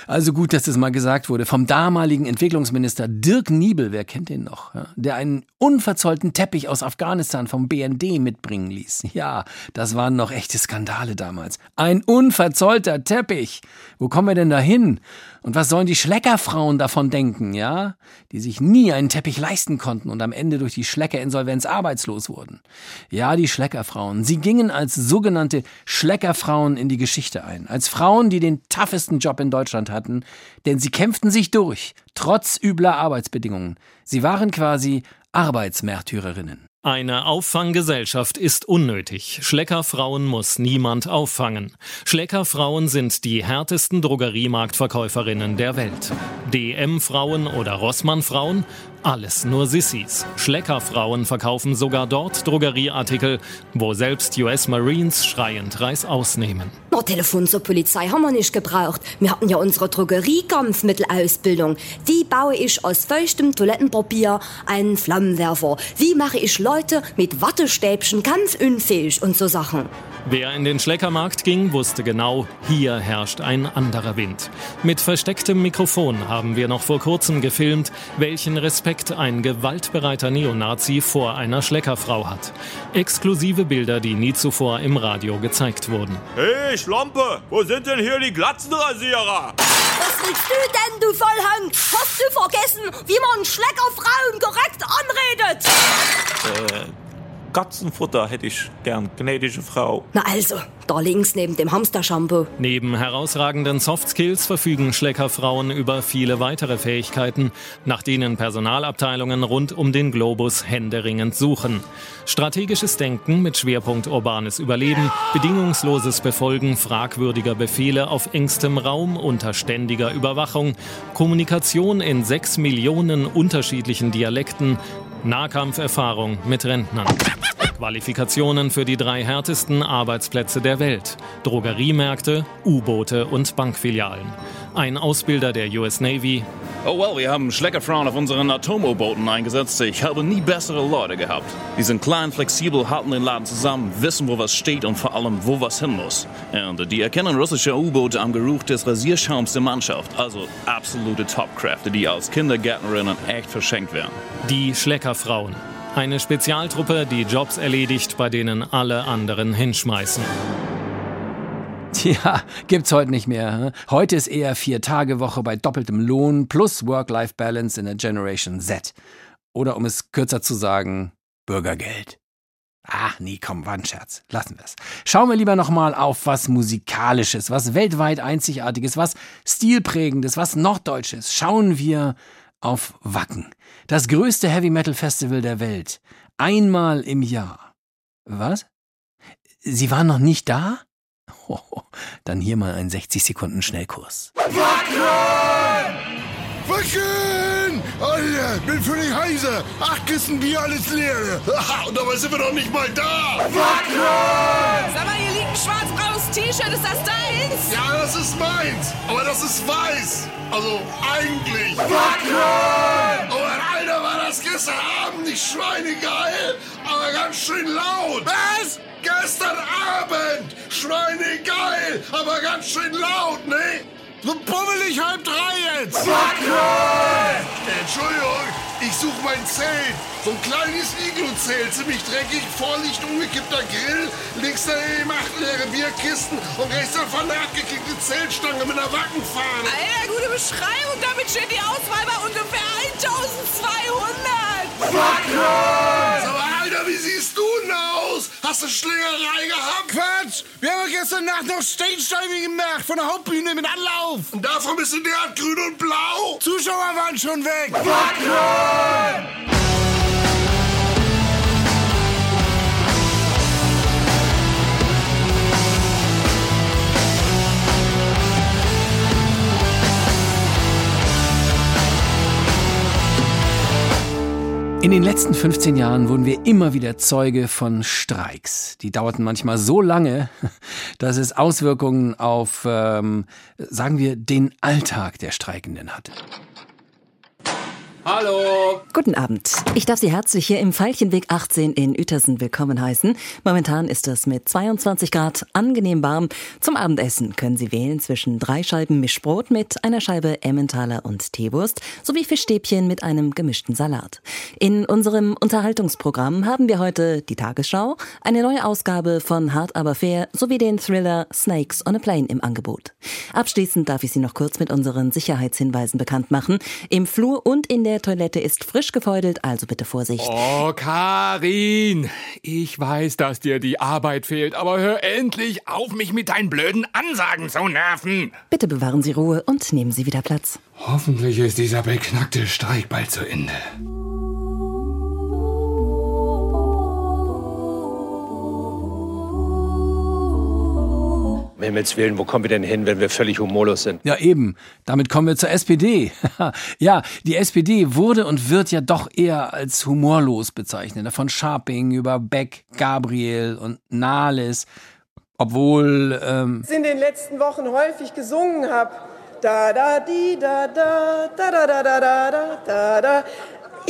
Speaker 3: Also gut, dass das mal gesagt wurde. Vom damaligen Entwicklungsminister Dirk Niebel, wer kennt den noch? Der einen unverzollten Teppich aus Afghanistan vom BND mitbringen ließ. Ja, das waren noch echte Skandale damals. Ein unverzollter Teppich. Wo kommen wir denn da hin? Und was sollen die Schleckerfrauen davon denken, ja? Die sich nie einen Teppich leisten konnten und am Ende durch die Schleckerinsolvenz arbeitslos wurden. Ja, die Schleckerfrauen. Sie gingen als sogenannte Schleckerfrauen in die Geschichte ein. Als Frauen, die den toughesten Job in Deutschland hatten. Denn sie kämpften sich durch, trotz übler Arbeitsbedingungen. Sie waren quasi Arbeitsmärtyrerinnen.
Speaker 30: Eine Auffanggesellschaft ist unnötig. Schleckerfrauen muss niemand auffangen. Schleckerfrauen sind die härtesten Drogeriemarktverkäuferinnen der Welt. DM-Frauen oder Rossmann-Frauen? Alles nur Sissis. Schleckerfrauen verkaufen sogar dort Drogerieartikel, wo selbst US Marines schreiend Reis ausnehmen.
Speaker 31: No, Telefon zur Polizei haben wir nicht gebraucht. Wir hatten ja unsere Drogeriekampfmittelausbildung. Wie baue ich aus feuchtem Toilettenpapier einen Flammenwerfer? Wie mache ich Leute mit Wattestäbchen kampfunfähig und so Sachen?
Speaker 30: Wer in den Schleckermarkt ging, wusste genau, hier herrscht ein anderer Wind. Mit verstecktem Mikrofon haben wir noch vor kurzem gefilmt, welchen Respekt ein gewaltbereiter Neonazi vor einer Schleckerfrau hat. Exklusive Bilder, die nie zuvor im Radio gezeigt wurden.
Speaker 32: Hey, Schlampe, wo sind denn hier die Glatzenrasierer?
Speaker 31: Was willst du denn, du Vollhang? Hast du vergessen, wie man Schleckerfrauen korrekt anredet?
Speaker 33: Äh, Katzenfutter hätte ich gern, gnädige Frau.
Speaker 31: Na also, da links neben dem Hamster-Shampoo.
Speaker 30: Neben herausragenden Softskills verfügen Schleckerfrauen über viele weitere Fähigkeiten, nach denen Personalabteilungen rund um den Globus händeringend suchen. Strategisches Denken mit Schwerpunkt urbanes Überleben, bedingungsloses Befolgen fragwürdiger Befehle auf engstem Raum unter ständiger Überwachung, Kommunikation in sechs Millionen unterschiedlichen Dialekten, Nahkampferfahrung mit Rentnern. Qualifikationen für die drei härtesten Arbeitsplätze der Welt. Drogeriemärkte, U-Boote und Bankfilialen. Ein Ausbilder der US Navy.
Speaker 34: Oh well, wir haben Schleckerfrauen auf unseren Atomo-Booten eingesetzt. Ich habe nie bessere Leute gehabt. Die sind klein, flexibel, halten den Laden zusammen, wissen, wo was steht und vor allem, wo was hin muss. Und die erkennen russische U-Boote am Geruch des Rasierschaums der Mannschaft. Also absolute Topkräfte, die als Kindergärtnerinnen echt verschenkt werden.
Speaker 30: Die Schleckerfrauen. Eine Spezialtruppe, die Jobs erledigt, bei denen alle anderen hinschmeißen.
Speaker 3: Tja, gibt's heute nicht mehr. Heute ist eher Vier-Tage-Woche bei doppeltem Lohn plus Work-Life-Balance in der Generation Z. Oder um es kürzer zu sagen, Bürgergeld. Ach nee, komm, war ein Scherz. Lassen wir's. Schauen wir lieber nochmal auf was Musikalisches, was weltweit Einzigartiges, was Stilprägendes, was Norddeutsches. Schauen wir auf Wacken. Das größte Heavy-Metal-Festival der Welt. Einmal im Jahr. Was? Sie waren noch nicht da? Dann hier mal ein 60 Sekunden Schnellkurs.
Speaker 35: Wacken! Wacken! Alter, bin völlig heiser. Acht Kisten Bier, alles leer. Und dabei sind wir noch nicht mal da. Wacken!
Speaker 36: Sag mal, hier liegt ein schwarz-blaues T-Shirt. Ist das deins?
Speaker 35: Ja, das ist meins. Aber das ist weiß. Also eigentlich.
Speaker 36: Wacken!
Speaker 35: Das gestern Abend nicht schweinegeil, aber ganz schön laut. Was? Gestern Abend! Schweinegeil, aber ganz schön laut, ne? So pummelig halb drei jetzt!
Speaker 36: Wacken!
Speaker 35: Entschuldigung, ich suche mein Zelt. So ein kleines Iglu-Zelt, ziemlich dreckig, Vorlicht, umgekippter Grill, links daneben acht leere Bierkisten und rechts davon eine abgekickte Zeltstange mit einer Wackenfahne.
Speaker 36: Alter, gute Beschreibung. Damit steht die Auswahl bei ungefähr 1200.
Speaker 35: Wacken! Sag mal, Alter, wie siehst du denn aus? Hast du Schlägerei gehabt? Quatsch! Wir haben gestern Nacht noch Stage-Diving gemacht von der Hauptbühne mit Anlauf. Und davon bist du derart grün und blau? Zuschauer waren schon weg. Wacken!
Speaker 3: In den letzten 15 Jahren wurden wir immer wieder Zeuge von Streiks. Die dauerten manchmal so lange, dass es Auswirkungen auf, ähm, sagen wir, den Alltag der Streikenden hatte.
Speaker 37: Hallo. Guten Abend. Ich darf Sie herzlich hier im Veilchenweg 18 in Uetersen willkommen heißen. Momentan ist es mit 22 Grad angenehm warm. Zum Abendessen können Sie wählen zwischen drei Scheiben Mischbrot mit einer Scheibe Emmentaler und Teewurst sowie Fischstäbchen mit einem gemischten Salat. In unserem Unterhaltungsprogramm haben wir heute die Tagesschau, eine neue Ausgabe von Hard aber fair sowie den Thriller Snakes on a Plane im Angebot. Abschließend darf ich Sie noch kurz mit unseren Sicherheitshinweisen bekannt machen. Im Flur und in der Toilette ist frisch gefeudelt, also bitte Vorsicht.
Speaker 38: Oh, Karin, ich weiß, dass dir die Arbeit fehlt, aber hör endlich auf, mich mit deinen blöden Ansagen zu nerven.
Speaker 37: Bitte bewahren Sie Ruhe und nehmen Sie wieder Platz.
Speaker 38: Hoffentlich ist dieser beknackte Streik bald zu Ende.
Speaker 28: Um Himmels Willen, wo kommen wir denn hin, wenn wir völlig humorlos sind?
Speaker 3: Ja, eben. Damit kommen wir zur SPD. ja, die SPD wurde und wird ja doch eher als humorlos bezeichnet. Von Scharping über Beck, Gabriel und Nahles. Obwohl, ähm,
Speaker 39: in den letzten Wochen häufig gesungen habe. Da da di da da da da da da da da da da.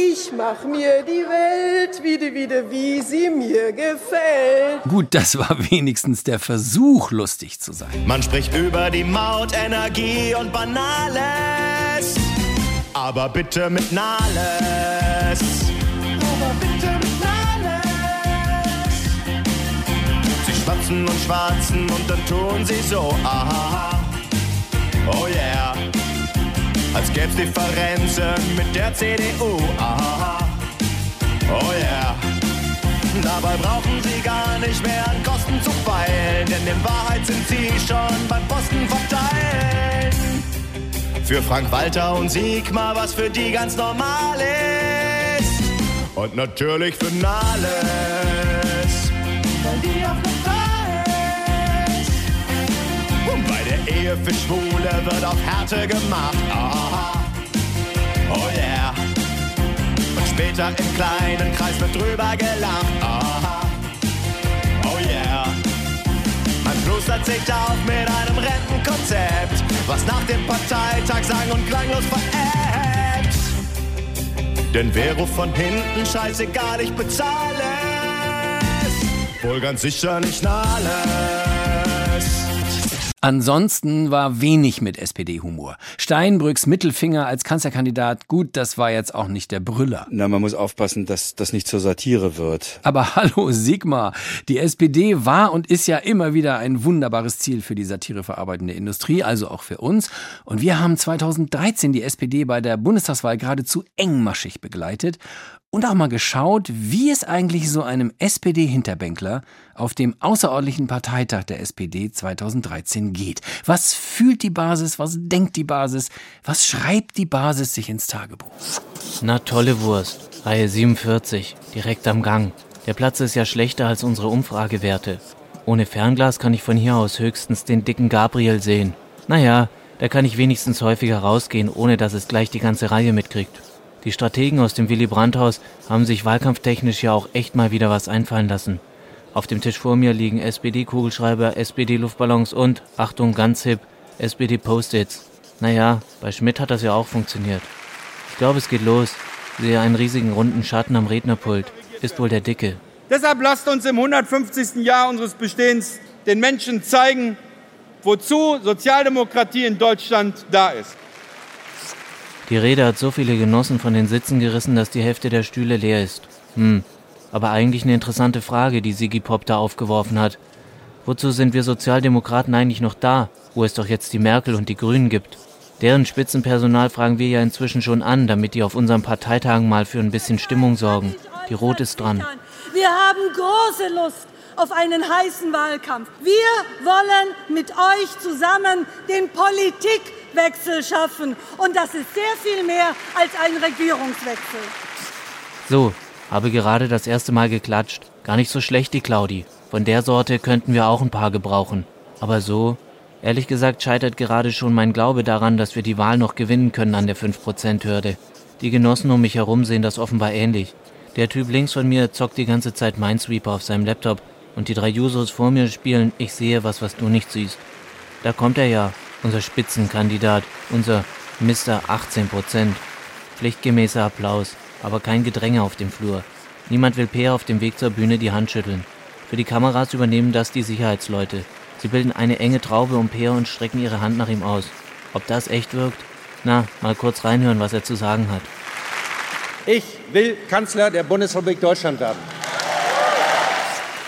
Speaker 39: Ich mach mir die Welt wieder wieder wie sie mir gefällt.
Speaker 3: gut, das war wenigstens der Versuch, lustig zu sein.
Speaker 40: Man spricht über die Maut, Energie und Banales. Aber bitte mit Nahles. Aber bitte mit Nahles. Sie schwatzen und schwarzen und dann tun sie so. Aha. Oh yeah. Als gäb's Differenzen mit der CDU. Aha. Oh yeah. Dabei brauchen sie gar nicht mehr an Kosten zu feiern. Zeilen, denn in Wahrheit sind sie schon beim Posten verteilen. Für Frank Walter und Sigmar, was für die ganz normal ist. Und natürlich für Nahles, Ehe für Schwule wird auf Härte gemacht. Aha. Oh yeah. Und später im kleinen Kreis wird drüber gelacht. Aha. Oh yeah. Man plustert sich auf mit einem Rentenkonzept, was nach dem Parteitag sang- und klanglos veräppt. Denn Vero von hinten scheißegal, ich bezahle es. Wohl ganz sicher nicht alles.
Speaker 3: Ansonsten war wenig mit SPD-Humor. Steinbrücks Mittelfinger als Kanzlerkandidat, gut, das war jetzt auch nicht der Brüller.
Speaker 41: Na, man muss aufpassen, dass das nicht zur Satire wird.
Speaker 3: Aber hallo Sigmar, die SPD war und ist ja immer wieder ein wunderbares Ziel für die satireverarbeitende Industrie, also auch für uns. Und wir haben 2013 die SPD bei der Bundestagswahl geradezu engmaschig begleitet und auch mal geschaut, wie es eigentlich so einem SPD-Hinterbänkler auf dem außerordentlichen Parteitag der SPD 2013 geht. Was fühlt die Basis, was denkt die Basis, was schreibt die Basis sich ins Tagebuch?
Speaker 42: Na tolle Wurst, Reihe 47, direkt am Gang. Der Platz ist ja schlechter als unsere Umfragewerte. Ohne Fernglas kann ich von hier aus höchstens den dicken Gabriel sehen. Naja, da kann ich wenigstens häufiger rausgehen, ohne dass es gleich die ganze Reihe mitkriegt. Die Strategen aus dem Willy Brandt-Haus haben sich wahlkampftechnisch ja auch echt mal wieder was einfallen lassen. Auf dem Tisch vor mir liegen SPD-Kugelschreiber, SPD-Luftballons und, Achtung, ganz hip, SPD-Post-its. Naja, bei Schmidt hat das ja auch funktioniert. Ich glaube, es geht los. Ich sehe einen riesigen runden Schatten am Rednerpult. Ist wohl der Dicke.
Speaker 43: Deshalb lasst uns im 150. Jahr unseres Bestehens den Menschen zeigen, wozu Sozialdemokratie in Deutschland da ist.
Speaker 42: Die Rede hat so viele Genossen von den Sitzen gerissen, dass die Hälfte der Stühle leer ist. Hm, aber eigentlich eine interessante Frage, die Sigi Pop da aufgeworfen hat. Wozu sind wir Sozialdemokraten eigentlich noch da, wo es doch jetzt die Merkel und die Grünen gibt? Deren Spitzenpersonal fragen wir ja inzwischen schon an, damit die auf unseren Parteitagen mal für ein bisschen Stimmung sorgen. Die Rot ist dran.
Speaker 44: Wir haben große Lust auf einen heißen Wahlkampf. Wir wollen mit euch zusammen den Politikwechsel schaffen. Und das ist sehr viel mehr als ein Regierungswechsel.
Speaker 42: So, habe gerade das erste Mal geklatscht. Gar nicht so schlecht, die Claudi. Von der Sorte könnten wir auch ein paar gebrauchen. Aber so, ehrlich gesagt, scheitert gerade schon mein Glaube daran, dass wir die Wahl noch gewinnen können an der 5%-Hürde. Die Genossen um mich herum sehen das offenbar ähnlich. Der Typ links von mir zockt die ganze Zeit Minesweeper auf seinem Laptop und die drei Jusos vor mir spielen Ich sehe was, was du nicht siehst. Da kommt er ja, unser Spitzenkandidat, unser Mr. 18% Pflichtgemäßer Applaus, aber kein Gedränge auf dem Flur. Niemand will Peer auf dem Weg zur Bühne die Hand schütteln. Für die Kameras übernehmen das die Sicherheitsleute. Sie bilden eine enge Traube um Peer und strecken ihre Hand nach ihm aus. Ob das echt wirkt? Na, mal kurz reinhören, was er zu sagen hat.
Speaker 43: Ich will Kanzler der Bundesrepublik Deutschland werden.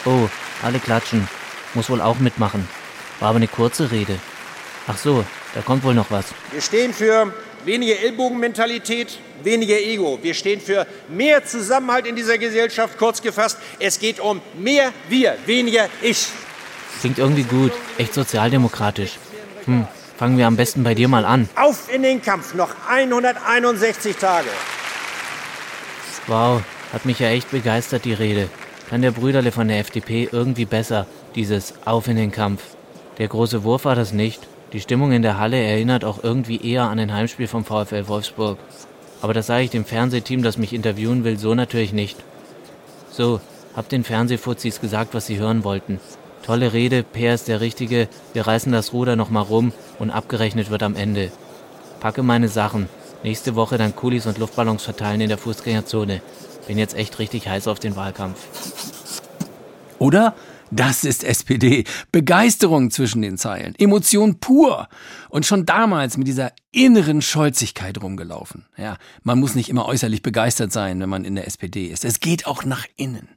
Speaker 42: Oh, alle klatschen. Muss wohl auch mitmachen. War aber eine kurze Rede. Ach so, da kommt wohl noch was.
Speaker 43: Wir stehen für weniger Ellbogenmentalität, weniger Ego. Wir stehen für mehr Zusammenhalt in dieser Gesellschaft. Kurz gefasst, es geht um mehr wir, weniger ich.
Speaker 42: Klingt irgendwie gut. Echt sozialdemokratisch. Hm, fangen wir am besten bei dir mal an.
Speaker 43: Auf in den Kampf, noch 161 Tage.
Speaker 42: Wow, hat mich ja echt begeistert, die Rede. Kann der Brüderle von der FDP irgendwie besser, dieses Auf in den Kampf. Der große Wurf war das nicht. Die Stimmung in der Halle erinnert auch irgendwie eher an ein Heimspiel vom VfL Wolfsburg. Aber das sage ich dem Fernsehteam, das mich interviewen will, so natürlich nicht. So, hab den Fernsehfuzis gesagt, was sie hören wollten. Tolle Rede, Peer ist der Richtige, wir reißen das Ruder nochmal rum und abgerechnet wird am Ende. Packe meine Sachen. Nächste Woche dann Kulis und Luftballons verteilen in der Fußgängerzone. Bin jetzt echt richtig heiß auf den Wahlkampf.
Speaker 3: Oder? Das ist SPD. Begeisterung zwischen den Zeilen. Emotion pur. Und schon damals mit dieser inneren Scholzigkeit rumgelaufen. Ja, man muss nicht immer äußerlich begeistert sein, wenn man in der SPD ist. Es geht auch nach innen.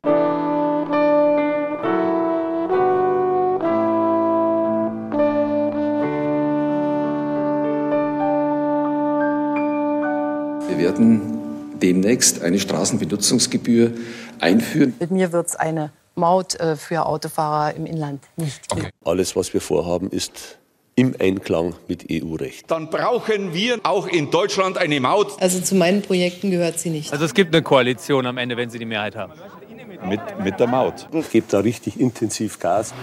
Speaker 45: Wir werden demnächst eine Straßenbenutzungsgebühr einführen.
Speaker 46: Mit mir wird es eine
Speaker 47: Maut äh, für Autofahrer im Inland nicht. Okay.
Speaker 48: Alles, was wir vorhaben, ist im Einklang mit EU-Recht.
Speaker 45: Dann brauchen wir auch in Deutschland eine Maut.
Speaker 47: Also zu meinen Projekten gehört sie nicht.
Speaker 46: Also es gibt eine Koalition am Ende, wenn Sie die Mehrheit haben.
Speaker 48: Mit, mit der Maut. Gebt da richtig intensiv Gas.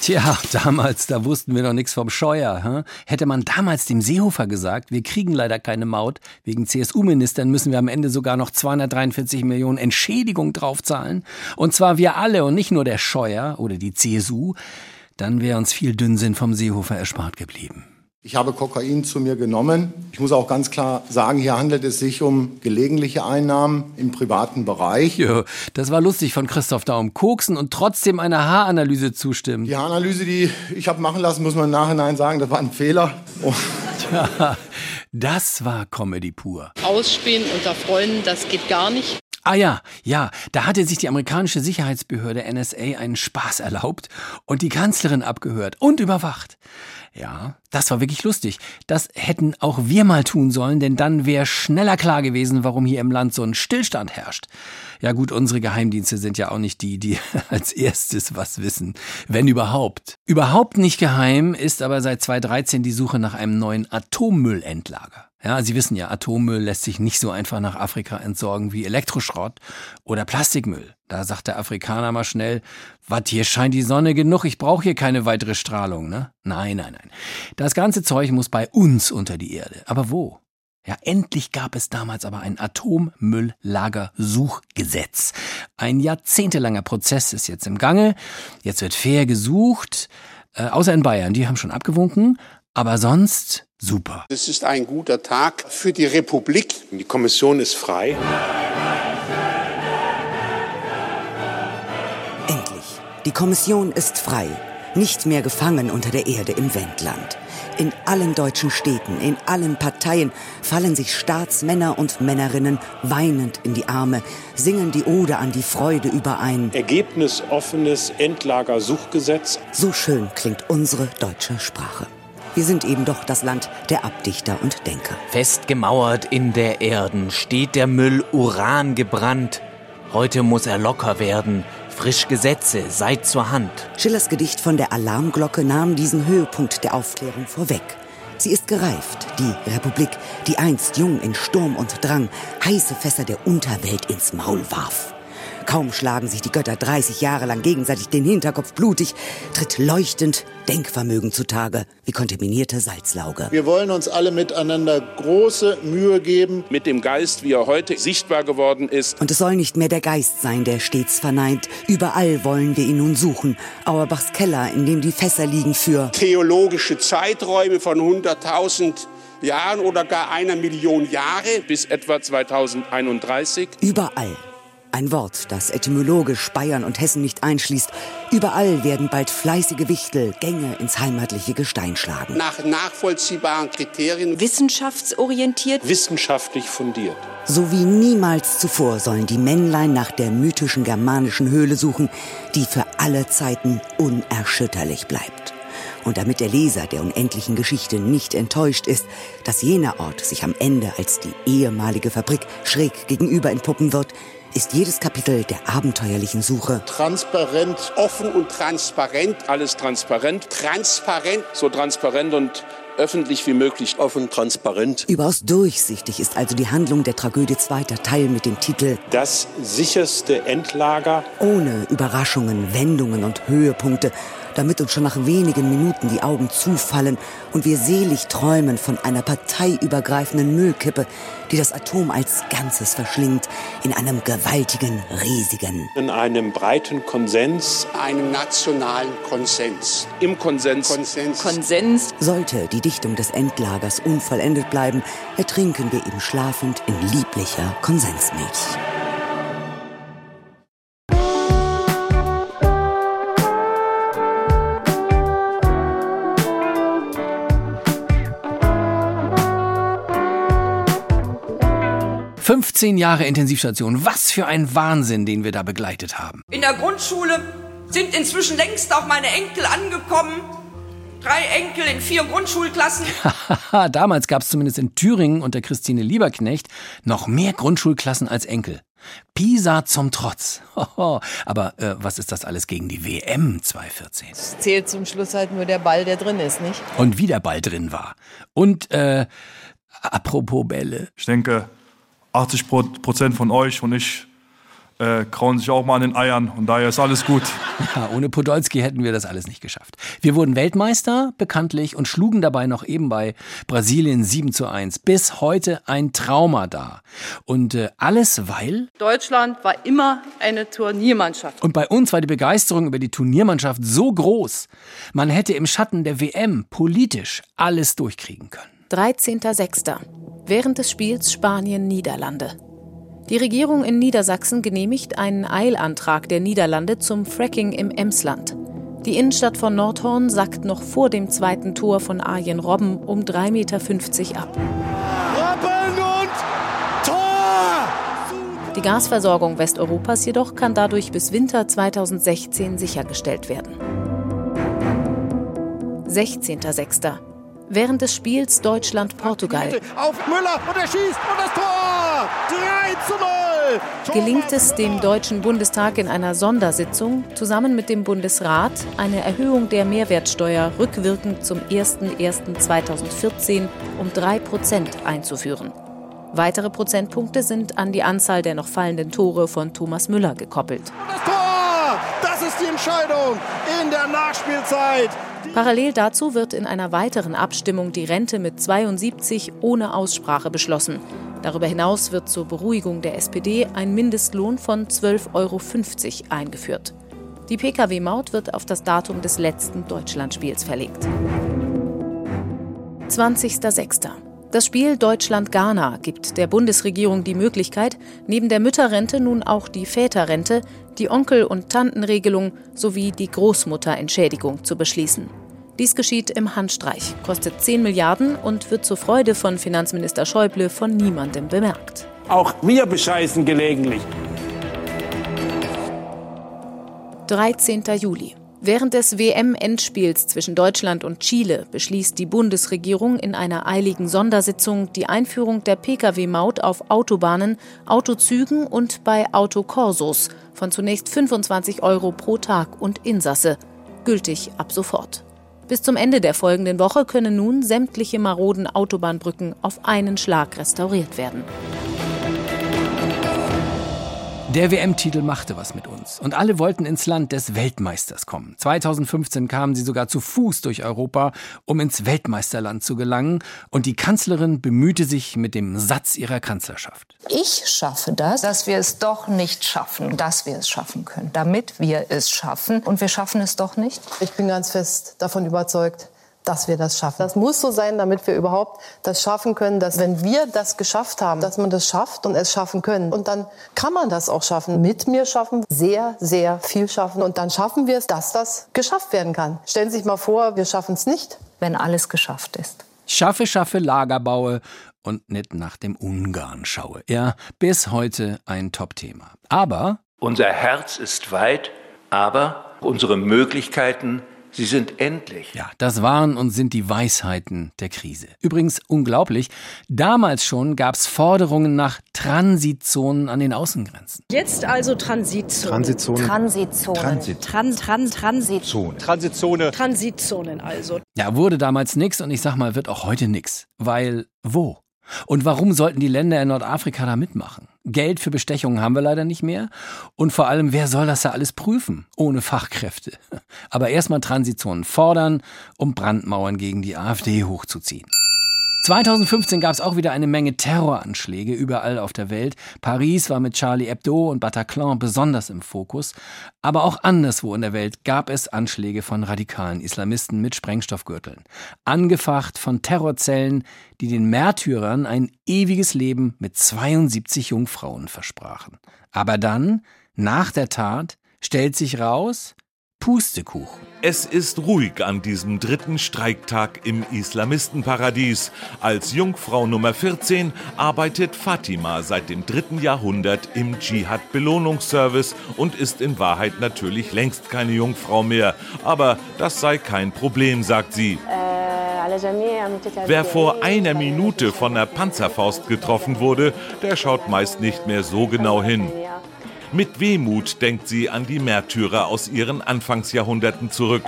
Speaker 3: Tja, damals, da wussten wir noch nichts vom Scheuer. Hm? Hätte man damals dem Seehofer gesagt, wir kriegen leider keine Maut, wegen CSU-Ministern müssen wir am Ende sogar noch 243 Millionen Entschädigung draufzahlen, und zwar wir alle und nicht nur der Scheuer oder die CSU, dann wäre uns viel Dünnsinn vom Seehofer erspart geblieben.
Speaker 49: Ich habe Kokain zu mir genommen. Ich muss auch ganz klar sagen, hier handelt es sich um gelegentliche Einnahmen im privaten Bereich.
Speaker 3: Ja, das war lustig von Christoph Daum. Koksen und trotzdem einer Haaranalyse zustimmen.
Speaker 49: Die Haaranalyse, die ich habe machen lassen, muss man im Nachhinein sagen, das war ein Fehler.
Speaker 3: Oh. Tja, das war Comedy pur.
Speaker 47: Ausspähen unter Freunden, das geht gar nicht.
Speaker 3: Ah ja, ja, da hatte sich die amerikanische Sicherheitsbehörde NSA einen Spaß erlaubt und die Kanzlerin abgehört und überwacht. Ja, das war wirklich lustig. Das hätten auch wir mal tun sollen, denn dann wäre schneller klar gewesen, warum hier im Land so ein Stillstand herrscht. Ja gut, unsere Geheimdienste sind ja auch nicht die, die als erstes was wissen, wenn überhaupt. Überhaupt nicht geheim ist aber seit 2013 die Suche nach einem neuen Atommüllendlager. Ja, Sie wissen ja, Atommüll lässt sich nicht so einfach nach Afrika entsorgen wie Elektroschrott oder Plastikmüll. Da sagt der Afrikaner mal schnell, wat, hier scheint die Sonne genug, ich brauche hier keine weitere Strahlung, ne? Nein, nein, nein. Das ganze Zeug muss bei uns unter die Erde. Aber wo? Ja, endlich gab es damals aber ein Atommülllagersuchgesetz. Ein jahrzehntelanger Prozess ist jetzt im Gange. Jetzt wird fair gesucht. Äh, außer in Bayern, die haben schon abgewunken. Aber sonst super.
Speaker 50: Es ist ein guter Tag für die Republik.
Speaker 48: Die Kommission ist frei.
Speaker 33: Die Kommission ist frei. Nicht mehr gefangen unter der Erde im Wendland. In allen deutschen Städten, in allen Parteien fallen sich Staatsmänner und Männerinnen weinend in die Arme, singen die Ode an die Freude über ein
Speaker 48: ergebnisoffenes Endlagersuchgesetz.
Speaker 33: So schön klingt unsere deutsche Sprache. Wir sind eben doch das Land der Abdichter und Denker.
Speaker 42: Festgemauert in der Erden steht der Müll Uran gebrannt. Heute muss er locker werden. Frisch Gesetze, seid zur Hand.
Speaker 33: Schillers Gedicht von der Alarmglocke nahm diesen Höhepunkt der Aufklärung vorweg. Sie ist gereift, die Republik, die einst jung in Sturm und Drang heiße Fässer der Unterwelt ins Maul warf. Kaum schlagen sich die Götter 30 Jahre lang gegenseitig den Hinterkopf blutig, tritt leuchtend Denkvermögen zutage, wie kontaminierte Salzlauge.
Speaker 49: Wir wollen uns alle miteinander große Mühe geben.
Speaker 48: Mit dem Geist, wie er heute sichtbar geworden ist.
Speaker 33: Und es soll nicht mehr der Geist sein, der stets verneint. Überall wollen wir ihn nun suchen. Auerbachs Keller, in dem die Fässer liegen für
Speaker 50: theologische Zeiträume von 100.000 Jahren oder gar einer Million Jahre
Speaker 48: bis etwa 2031.
Speaker 33: Überall ein Wort, das etymologisch Bayern und Hessen nicht einschließt. Überall werden bald fleißige Wichtel Gänge ins heimatliche Gestein schlagen.
Speaker 50: Nach nachvollziehbaren Kriterien.
Speaker 31: Wissenschaftsorientiert.
Speaker 48: Wissenschaftlich fundiert.
Speaker 33: So wie niemals zuvor sollen die Männlein nach der mythischen germanischen Höhle suchen, die für alle Zeiten unerschütterlich bleibt. Und damit der Leser der unendlichen Geschichte nicht enttäuscht ist, dass jener Ort sich am Ende als die ehemalige Fabrik schräg gegenüber entpuppen wird, ist jedes Kapitel der abenteuerlichen Suche
Speaker 50: transparent, offen und transparent.
Speaker 48: Alles transparent.
Speaker 50: Transparent.
Speaker 48: So transparent und öffentlich wie möglich. Offen, transparent.
Speaker 33: Überaus durchsichtig ist also die Handlung der Tragödie zweiter Teil mit dem Titel
Speaker 48: Das sicherste Endlager.
Speaker 33: Ohne Überraschungen, Wendungen und Höhepunkte, damit uns schon nach wenigen Minuten die Augen zufallen und wir selig träumen von einer parteiübergreifenden Müllkippe, die das Atom als Ganzes verschlingt, in einem gewaltigen, riesigen.
Speaker 48: In einem breiten Konsens.
Speaker 50: Einem nationalen Konsens.
Speaker 48: Im Konsens.
Speaker 50: Konsens.
Speaker 31: Konsens.
Speaker 33: Sollte die Dichtung des Endlagers unvollendet bleiben, ertrinken wir eben schlafend in lieblicher Konsensmilch.
Speaker 3: 15 Jahre Intensivstation. Was für ein Wahnsinn, den wir da begleitet haben.
Speaker 36: In der Grundschule sind inzwischen längst auch meine Enkel angekommen. Drei Enkel in vier Grundschulklassen.
Speaker 3: Damals gab es zumindest in Thüringen unter Christine Lieberknecht noch mehr Grundschulklassen als Enkel. Pisa zum Trotz. Aber äh, was ist das alles gegen die WM 2014?
Speaker 47: Es zählt zum Schluss halt nur der Ball, der drin ist, nicht?
Speaker 3: Und wie der Ball drin war. Und äh, apropos Bälle.
Speaker 51: Ich denke, 80 Prozent von euch und ich äh, krauen sich auch mal an den Eiern und daher ist alles gut.
Speaker 3: Ja, ohne Podolski hätten wir das alles nicht geschafft. Wir wurden Weltmeister, bekanntlich, und schlugen dabei noch eben bei Brasilien 7 zu 1. Bis heute ein Trauma da. Und äh, alles weil...
Speaker 47: Deutschland war immer eine Turniermannschaft.
Speaker 3: Und bei uns war die Begeisterung über die Turniermannschaft so groß, man hätte im Schatten der WM politisch alles durchkriegen können.
Speaker 52: 13.06. Während des Spiels Spanien-Niederlande. Die Regierung in Niedersachsen genehmigt einen Eilantrag der Niederlande zum Fracking im Emsland. Die Innenstadt von Nordhorn sackt noch vor dem zweiten Tor von Arjen Robben um 3,50 Meter ab.
Speaker 35: Robben und Tor!
Speaker 52: Die Gasversorgung Westeuropas jedoch kann dadurch bis Winter 2016 sichergestellt werden. 16.06. Während des Spiels Deutschland-Portugal
Speaker 35: Auf Müller und er schießt und das Tor! 3 zu 0!
Speaker 52: gelingt es dem Deutschen Bundestag in einer Sondersitzung zusammen mit dem Bundesrat eine Erhöhung der Mehrwertsteuer rückwirkend zum 01.01.2014 um 3 Prozent einzuführen. Weitere Prozentpunkte sind an die Anzahl der noch fallenden Tore von Thomas Müller gekoppelt.
Speaker 35: Das Tor! Das ist die Entscheidung in der Nachspielzeit.
Speaker 52: Parallel dazu wird in einer weiteren Abstimmung die Rente mit 72 ohne Aussprache beschlossen. Darüber hinaus wird zur Beruhigung der SPD ein Mindestlohn von 12,50 Euro eingeführt. Die Pkw-Maut wird auf das Datum des letzten Deutschlandspiels verlegt. 20.06. Das Spiel Deutschland-Ghana gibt der Bundesregierung die Möglichkeit, neben der Mütterrente nun auch die Väterrente, die Onkel- und Tantenregelung sowie die Großmutterentschädigung zu beschließen. Dies geschieht im Handstreich, kostet 10 Milliarden und wird zur Freude von Finanzminister Schäuble von niemandem bemerkt.
Speaker 53: Auch wir bescheißen gelegentlich.
Speaker 52: 13. Juli. Während des WM-Endspiels zwischen Deutschland und Chile beschließt die Bundesregierung in einer eiligen Sondersitzung die Einführung der Pkw-Maut auf Autobahnen, Autozügen und bei Autokorsos von zunächst 25 Euro pro Tag und Insasse, gültig ab sofort. Bis zum Ende der folgenden Woche können nun sämtliche maroden Autobahnbrücken auf einen Schlag restauriert werden.
Speaker 3: Der WM-Titel machte was mit uns und alle wollten ins Land des Weltmeisters kommen. 2015 kamen sie sogar zu Fuß durch Europa, um ins Weltmeisterland zu gelangen und die Kanzlerin bemühte sich mit dem Satz ihrer Kanzlerschaft.
Speaker 54: Ich schaffe das, dass wir es doch nicht schaffen, dass wir es schaffen können, damit wir es schaffen und wir schaffen es doch nicht.
Speaker 47: Ich bin ganz fest davon überzeugt, dass wir das schaffen. Das muss so sein, damit wir überhaupt das schaffen können, dass wenn wir das geschafft haben, dass man das schafft und es schaffen können. Und dann kann man das auch schaffen. Mit mir schaffen, sehr, sehr viel schaffen. Und dann schaffen wir es, dass das geschafft werden kann. Stellen Sie sich mal vor, wir schaffen es nicht.
Speaker 54: Wenn alles geschafft ist.
Speaker 3: Schaffe, schaffe, Lager baue und nicht nach dem Ungarn schaue. Ja, bis heute ein Top-Thema. Aber
Speaker 55: unser Herz ist weit, aber unsere Möglichkeiten Sie sind endlich.
Speaker 3: Ja, das waren und sind die Weisheiten der Krise. Übrigens unglaublich, damals schon gab es Forderungen nach Transitzonen an den Außengrenzen.
Speaker 44: Jetzt also Transitzonen.
Speaker 3: Transitzonen.
Speaker 54: Transitzonen.
Speaker 3: Transit.
Speaker 44: Tran, tran, Transit.
Speaker 3: Transitzone.
Speaker 44: Transitzonen also.
Speaker 3: Ja, wurde damals nix und ich sag mal, wird auch heute nix. Weil wo? Und warum sollten die Länder in Nordafrika da mitmachen? Geld für Bestechungen haben wir leider nicht mehr. Und vor allem, wer soll das da alles prüfen? Ohne Fachkräfte. Aber erstmal Transitionen fordern, um Brandmauern gegen die AfD hochzuziehen. 2015 gab es auch wieder eine Menge Terroranschläge überall auf der Welt. Paris war mit Charlie Hebdo und Bataclan besonders im Fokus. Aber auch anderswo in der Welt gab es Anschläge von radikalen Islamisten mit Sprengstoffgürteln. Angefacht von Terrorzellen, die den Märtyrern ein ewiges Leben mit 72 Jungfrauen versprachen. Aber dann, nach der Tat, stellt sich raus, Pustekuch.
Speaker 25: Es ist ruhig an diesem dritten Streiktag im Islamistenparadies. Als Jungfrau Nummer 14 arbeitet Fatima seit dem dritten Jahrhundert im Dschihad-Belohnungsservice und ist in Wahrheit natürlich längst keine Jungfrau mehr. Aber das sei kein Problem, sagt sie. Wer vor einer Minute von der Panzerfaust getroffen wurde, der schaut meist nicht mehr so genau hin. Mit Wehmut denkt sie an die Märtyrer aus ihren Anfangsjahrhunderten zurück.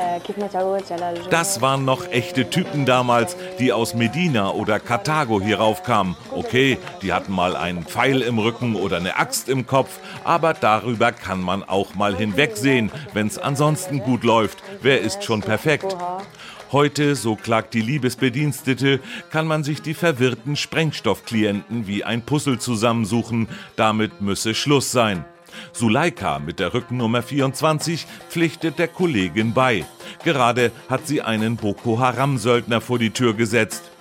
Speaker 25: Das waren noch echte Typen damals, die aus Medina oder Karthago hier raufkamen. Okay, die hatten mal einen Pfeil im Rücken oder eine Axt im Kopf, aber darüber kann man auch mal hinwegsehen, wenn es ansonsten gut läuft. Wer ist schon perfekt? Heute, so klagt die Liebesbedienstete, kann man sich die verwirrten Sprengstoffklienten wie ein Puzzle zusammensuchen. Damit müsse Schluss sein. Suleika mit der Rückennummer 24 pflichtet der Kollegin bei. Gerade hat sie einen Boko Haram-Söldner vor die Tür gesetzt.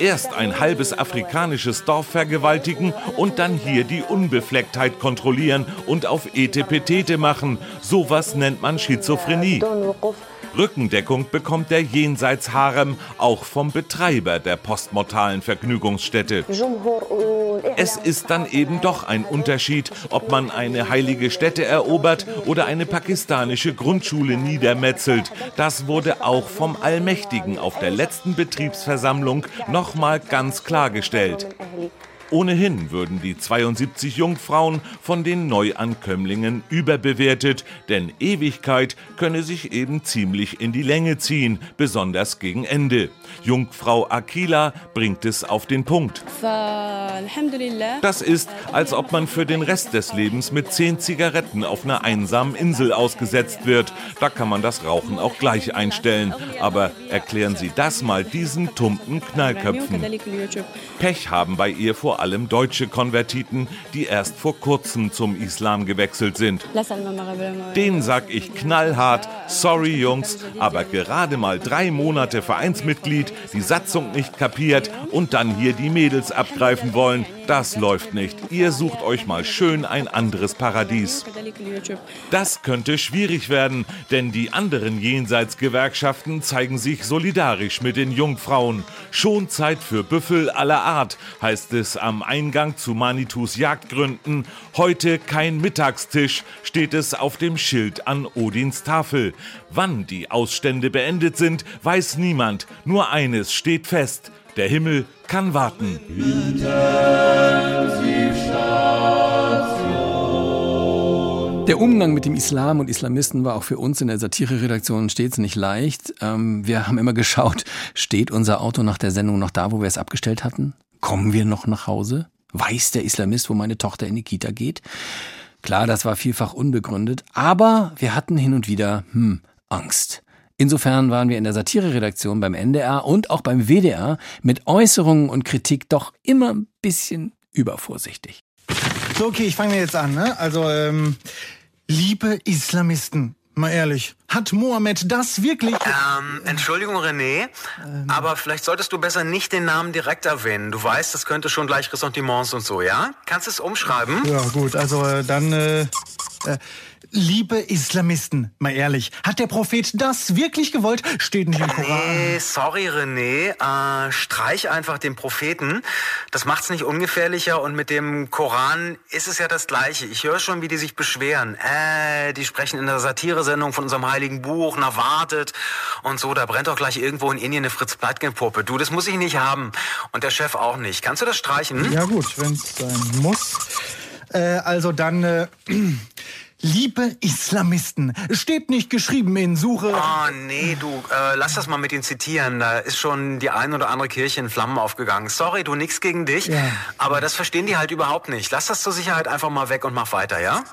Speaker 25: Erst ein halbes afrikanisches Dorf vergewaltigen und dann hier die Unbeflecktheit kontrollieren und auf Etepetete machen. Sowas nennt man Schizophrenie. Rückendeckung bekommt der Jenseitsharem auch vom Betreiber der postmortalen Vergnügungsstätte. Es ist dann eben doch ein Unterschied, ob man eine heilige Stätte erobert oder eine pakistanische Grundschule niedermetzelt. Das wurde auch vom Allmächtigen auf der letzten Betriebsversammlung nochmal ganz klargestellt. Ohnehin würden die 72 Jungfrauen von den Neuankömmlingen überbewertet, denn Ewigkeit könne sich eben ziemlich in die Länge ziehen, besonders gegen Ende. Jungfrau Akila bringt es auf den Punkt. Das ist, als ob man für den Rest des Lebens mit zehn Zigaretten auf einer einsamen Insel ausgesetzt wird. Da kann man das Rauchen auch gleich einstellen. Aber erklären Sie das mal diesen tumpen Knallköpfen. Pech haben bei ihr vor allem deutsche Konvertiten, die erst vor kurzem zum Islam gewechselt sind. Den sag ich knallhart, sorry Jungs, aber gerade mal drei Monate Vereinsmitglied, die Satzung nicht kapiert und dann hier die Mädels abgreifen wollen, das läuft nicht. Ihr sucht euch mal schön ein anderes Paradies. Das könnte schwierig werden, denn die anderen Jenseitsgewerkschaften zeigen sich solidarisch mit den Jungfrauen. Schon Zeit für Büffel aller Art, heißt es am Eingang zu Manitus Jagdgründen. Heute kein Mittagstisch, steht es auf dem Schild an Odins Tafel. Wann die Ausstände beendet sind, weiß niemand. Nur eines steht fest. Der Himmel kann warten.
Speaker 3: Der Umgang mit dem Islam und Islamisten war auch für uns in der Satire-Redaktion stets nicht leicht. Ähm, wir haben immer geschaut, steht unser Auto nach der Sendung noch da, wo wir es abgestellt hatten? Kommen wir noch nach Hause? Weiß der Islamist, wo meine Tochter in die Kita geht? Klar, das war vielfach unbegründet, aber wir hatten hin und wieder, hm, Angst. Insofern waren wir in der Satire-Redaktion beim NDR und auch beim WDR mit Äußerungen und Kritik doch immer ein bisschen übervorsichtig.
Speaker 56: So, okay, ich fange jetzt an. Ne? Also, ähm, liebe Islamisten, mal ehrlich, hat Mohammed das wirklich...
Speaker 57: Ähm, Entschuldigung, René, aber vielleicht solltest du besser nicht den Namen direkt erwähnen. Du weißt, das könnte schon gleich Ressentiments und so, ja? Kannst du es umschreiben?
Speaker 56: Ja, gut, also äh, dann... Äh, äh, Liebe Islamisten, mal ehrlich, hat der Prophet das wirklich gewollt? Steht nicht im Koran.
Speaker 57: Nee, sorry, René. Äh, streich einfach den Propheten. Das macht's nicht ungefährlicher und mit dem Koran ist es ja das Gleiche. Ich höre schon, wie die sich beschweren. Äh, die sprechen in der Satiresendung von unserem heiligen Buch, na wartet und so. Da brennt doch gleich irgendwo in Indien eine Fritz-Pleitgen-Puppe. Du, das muss ich nicht haben. Und der Chef auch nicht. Kannst du das streichen?
Speaker 56: Ja gut, wenn's sein muss. Äh, also dann... Äh, Liebe Islamisten, steht nicht geschrieben in Suche.
Speaker 57: Oh, nee, du, äh, lass das mal mit den zitieren. Da ist schon die ein oder andere Kirche in Flammen aufgegangen. Sorry, du, nix gegen dich.
Speaker 56: Ja.
Speaker 57: Aber das verstehen die halt überhaupt nicht. Lass das zur Sicherheit einfach mal weg und mach weiter, ja?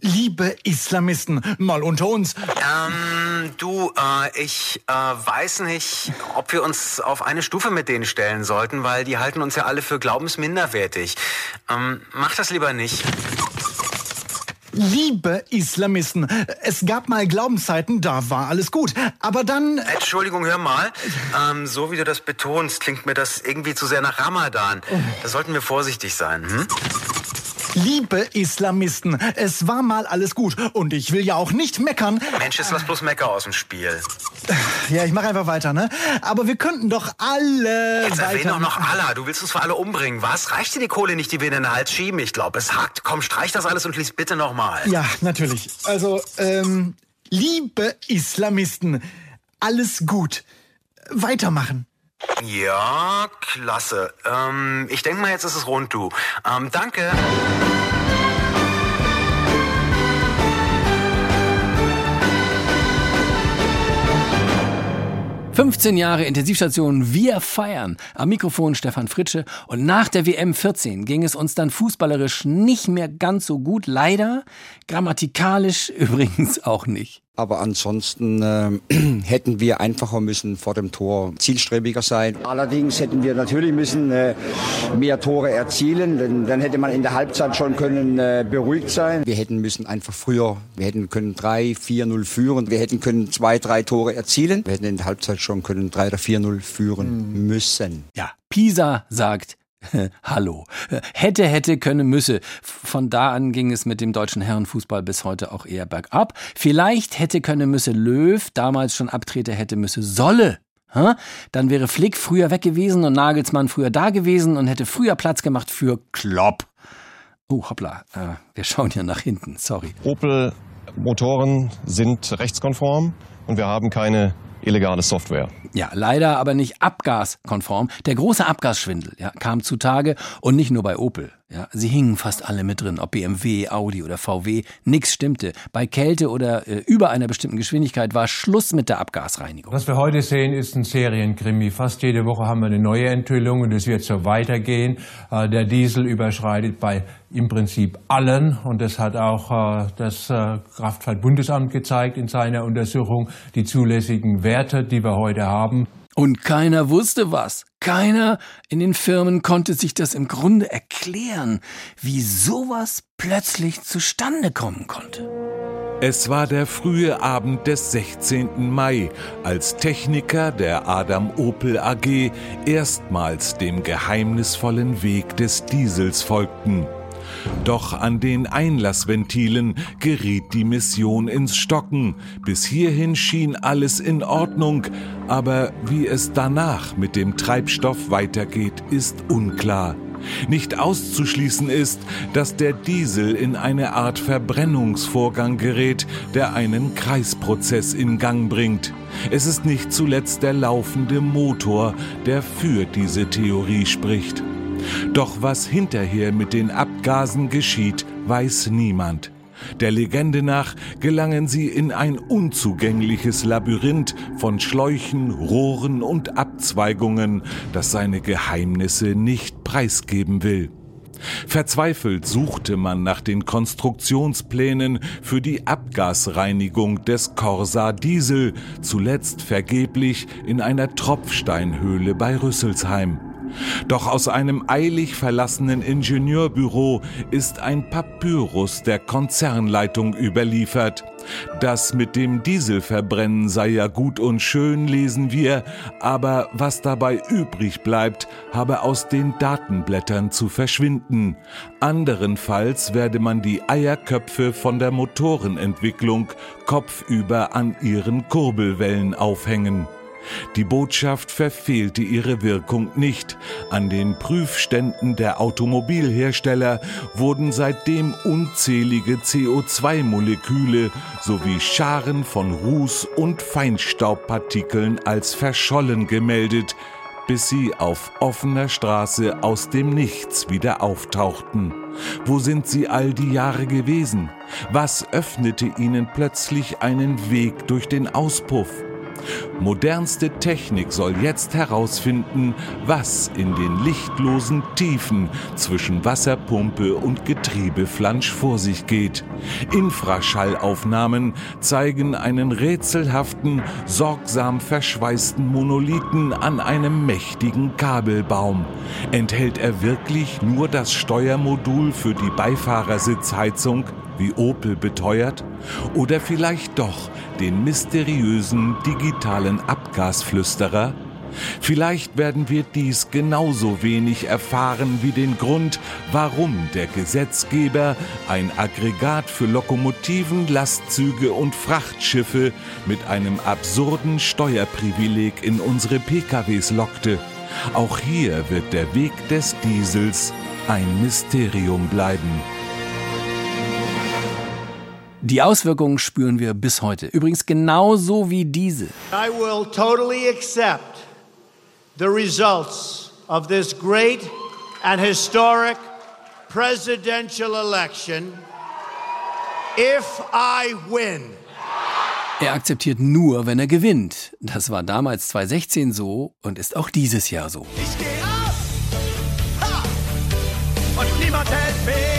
Speaker 56: Liebe Islamisten, mal unter uns.
Speaker 57: Ähm, du, äh, ich äh, weiß nicht, ob wir uns auf eine Stufe mit denen stellen sollten, weil die halten uns ja alle für glaubensminderwertig. Ähm, mach das lieber nicht.
Speaker 56: Liebe Islamisten, es gab mal Glaubenszeiten, da war alles gut. Aber dann.
Speaker 57: Entschuldigung, hör mal. Ähm, so wie du das betonst, klingt mir das irgendwie zu sehr nach Ramadan. Da sollten wir vorsichtig sein. Hm?
Speaker 56: Liebe Islamisten, es war mal alles gut und ich will ja auch nicht meckern.
Speaker 57: Mensch, ist was bloß Mecker aus dem Spiel.
Speaker 56: Ja, ich mache einfach weiter, ne? Aber wir könnten doch alle
Speaker 57: Jetzt erwähne doch noch Allah. Du willst uns für alle umbringen, was? Reicht dir die Kohle nicht, die wir in den Hals schieben? Ich glaube, es hakt. Komm, streich das alles und lies bitte noch mal.
Speaker 56: Ja, natürlich. Also, ähm, liebe Islamisten, alles gut. Weitermachen.
Speaker 57: Ja, klasse. Ähm, ich denke mal, jetzt ist es rund, du. Ähm, danke.
Speaker 3: 15 Jahre Intensivstation, wir feiern. Am Mikrofon Stefan Fritsche. Und nach der WM 14 ging es uns dann fußballerisch nicht mehr ganz so gut. Leider. Grammatikalisch übrigens auch nicht.
Speaker 58: Aber ansonsten äh, hätten wir einfacher müssen vor dem Tor zielstrebiger sein.
Speaker 59: Allerdings hätten wir natürlich müssen äh, mehr Tore erzielen, denn dann hätte man in der Halbzeit schon können äh, beruhigt sein.
Speaker 58: Wir hätten müssen einfach früher, wir hätten können 3, 4-0 führen, wir hätten können zwei, drei Tore erzielen. Wir hätten in der Halbzeit schon können 3 oder 4-0 führen mhm. müssen.
Speaker 3: Ja, Pisa sagt, Hallo. Hätte, hätte, könne, müsse. Von da an ging es mit dem deutschen Herrenfußball bis heute auch eher bergab. Vielleicht hätte, könne, müsse Löw damals schon abtrete, hätte, müsse, solle. Dann wäre Flick früher weg gewesen und Nagelsmann früher da gewesen und hätte früher Platz gemacht für Klopp. Oh, hoppla. Äh, wir schauen ja nach hinten. Sorry.
Speaker 60: Opel Motoren sind rechtskonform und wir haben keine illegale Software.
Speaker 3: Ja, leider aber nicht abgaskonform. Der große Abgasschwindel ja, kam zutage und nicht nur bei Opel. Ja, sie hingen fast alle mit drin, ob BMW, Audi oder VW. Nix stimmte. Bei Kälte oder äh, über einer bestimmten Geschwindigkeit war Schluss mit der Abgasreinigung.
Speaker 61: Was wir heute sehen, ist ein Serienkrimi. Fast jede Woche haben wir eine neue Enthüllung und es wird so weitergehen. Äh, der Diesel überschreitet bei im Prinzip allen und das hat auch äh, das äh, Kraftfahrtbundesamt gezeigt in seiner Untersuchung, die zulässigen Werte, die wir heute haben.
Speaker 3: Und keiner wusste was. Keiner in den Firmen konnte sich das im Grunde erklären, wie sowas plötzlich zustande kommen konnte.
Speaker 25: Es war der frühe Abend des 16. Mai, als Techniker der Adam Opel AG erstmals dem geheimnisvollen Weg des Diesels folgten. Doch an den Einlassventilen geriet die Mission ins Stocken. Bis hierhin schien alles in Ordnung, aber wie es danach mit dem Treibstoff weitergeht, ist unklar. Nicht auszuschließen ist, dass der Diesel in eine Art Verbrennungsvorgang gerät, der einen Kreisprozess in Gang bringt. Es ist nicht zuletzt der laufende Motor, der für diese Theorie spricht. Doch was hinterher mit den Abgasen geschieht, weiß niemand. Der Legende nach gelangen sie in ein unzugängliches Labyrinth von Schläuchen, Rohren und Abzweigungen, das seine Geheimnisse nicht preisgeben will. Verzweifelt suchte man nach den Konstruktionsplänen für die Abgasreinigung des Corsa Diesel, zuletzt vergeblich in einer Tropfsteinhöhle bei Rüsselsheim. Doch aus einem eilig verlassenen Ingenieurbüro ist ein Papyrus der Konzernleitung überliefert. Das mit dem Dieselverbrennen sei ja gut und schön, lesen wir, aber was dabei übrig bleibt, habe aus den Datenblättern zu verschwinden. Anderenfalls werde man die Eierköpfe von der Motorenentwicklung kopfüber an ihren Kurbelwellen aufhängen. Die Botschaft verfehlte ihre Wirkung nicht. An den Prüfständen der Automobilhersteller wurden seitdem unzählige CO2-Moleküle sowie Scharen von Ruß- und Feinstaubpartikeln als verschollen gemeldet, bis sie auf offener Straße aus dem Nichts wieder auftauchten. Wo sind sie all die Jahre gewesen? Was öffnete ihnen plötzlich einen Weg durch den Auspuff? Modernste Technik soll jetzt herausfinden, was in den lichtlosen Tiefen zwischen Wasserpumpe und Getriebeflansch vor sich geht. Infraschallaufnahmen zeigen einen rätselhaften, sorgsam verschweißten Monolithen an einem mächtigen Kabelbaum. Enthält er wirklich nur das Steuermodul für die Beifahrersitzheizung? Wie Opel beteuert, oder vielleicht doch den mysteriösen digitalen Abgasflüsterer? Vielleicht werden wir dies genauso wenig erfahren wie den Grund, warum der Gesetzgeber ein Aggregat für Lokomotiven, Lastzüge und Frachtschiffe mit einem absurden Steuerprivileg in unsere PKWs lockte. Auch hier wird der Weg des Diesels ein Mysterium bleiben.
Speaker 3: Die Auswirkungen spüren wir bis heute. Übrigens genauso wie diese.
Speaker 40: I will totally accept the results of this great and historic presidential election if I win.
Speaker 3: Er akzeptiert nur, wenn er gewinnt. Das war damals 2016 so und ist auch dieses Jahr so.
Speaker 40: Ich geh ab ha! und niemand hält mich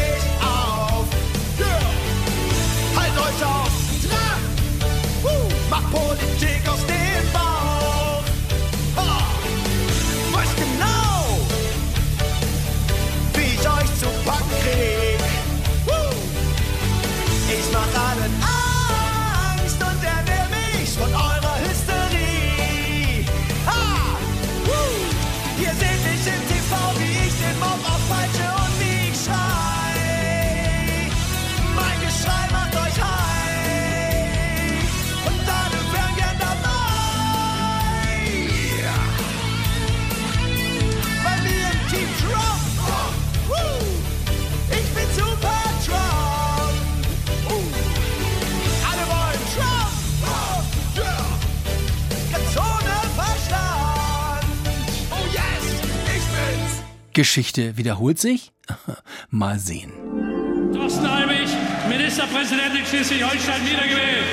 Speaker 3: Geschichte wiederholt sich? Mal sehen.
Speaker 62: Thorsten Albig, Ministerpräsident in Schleswig-Holstein, wiedergewählt.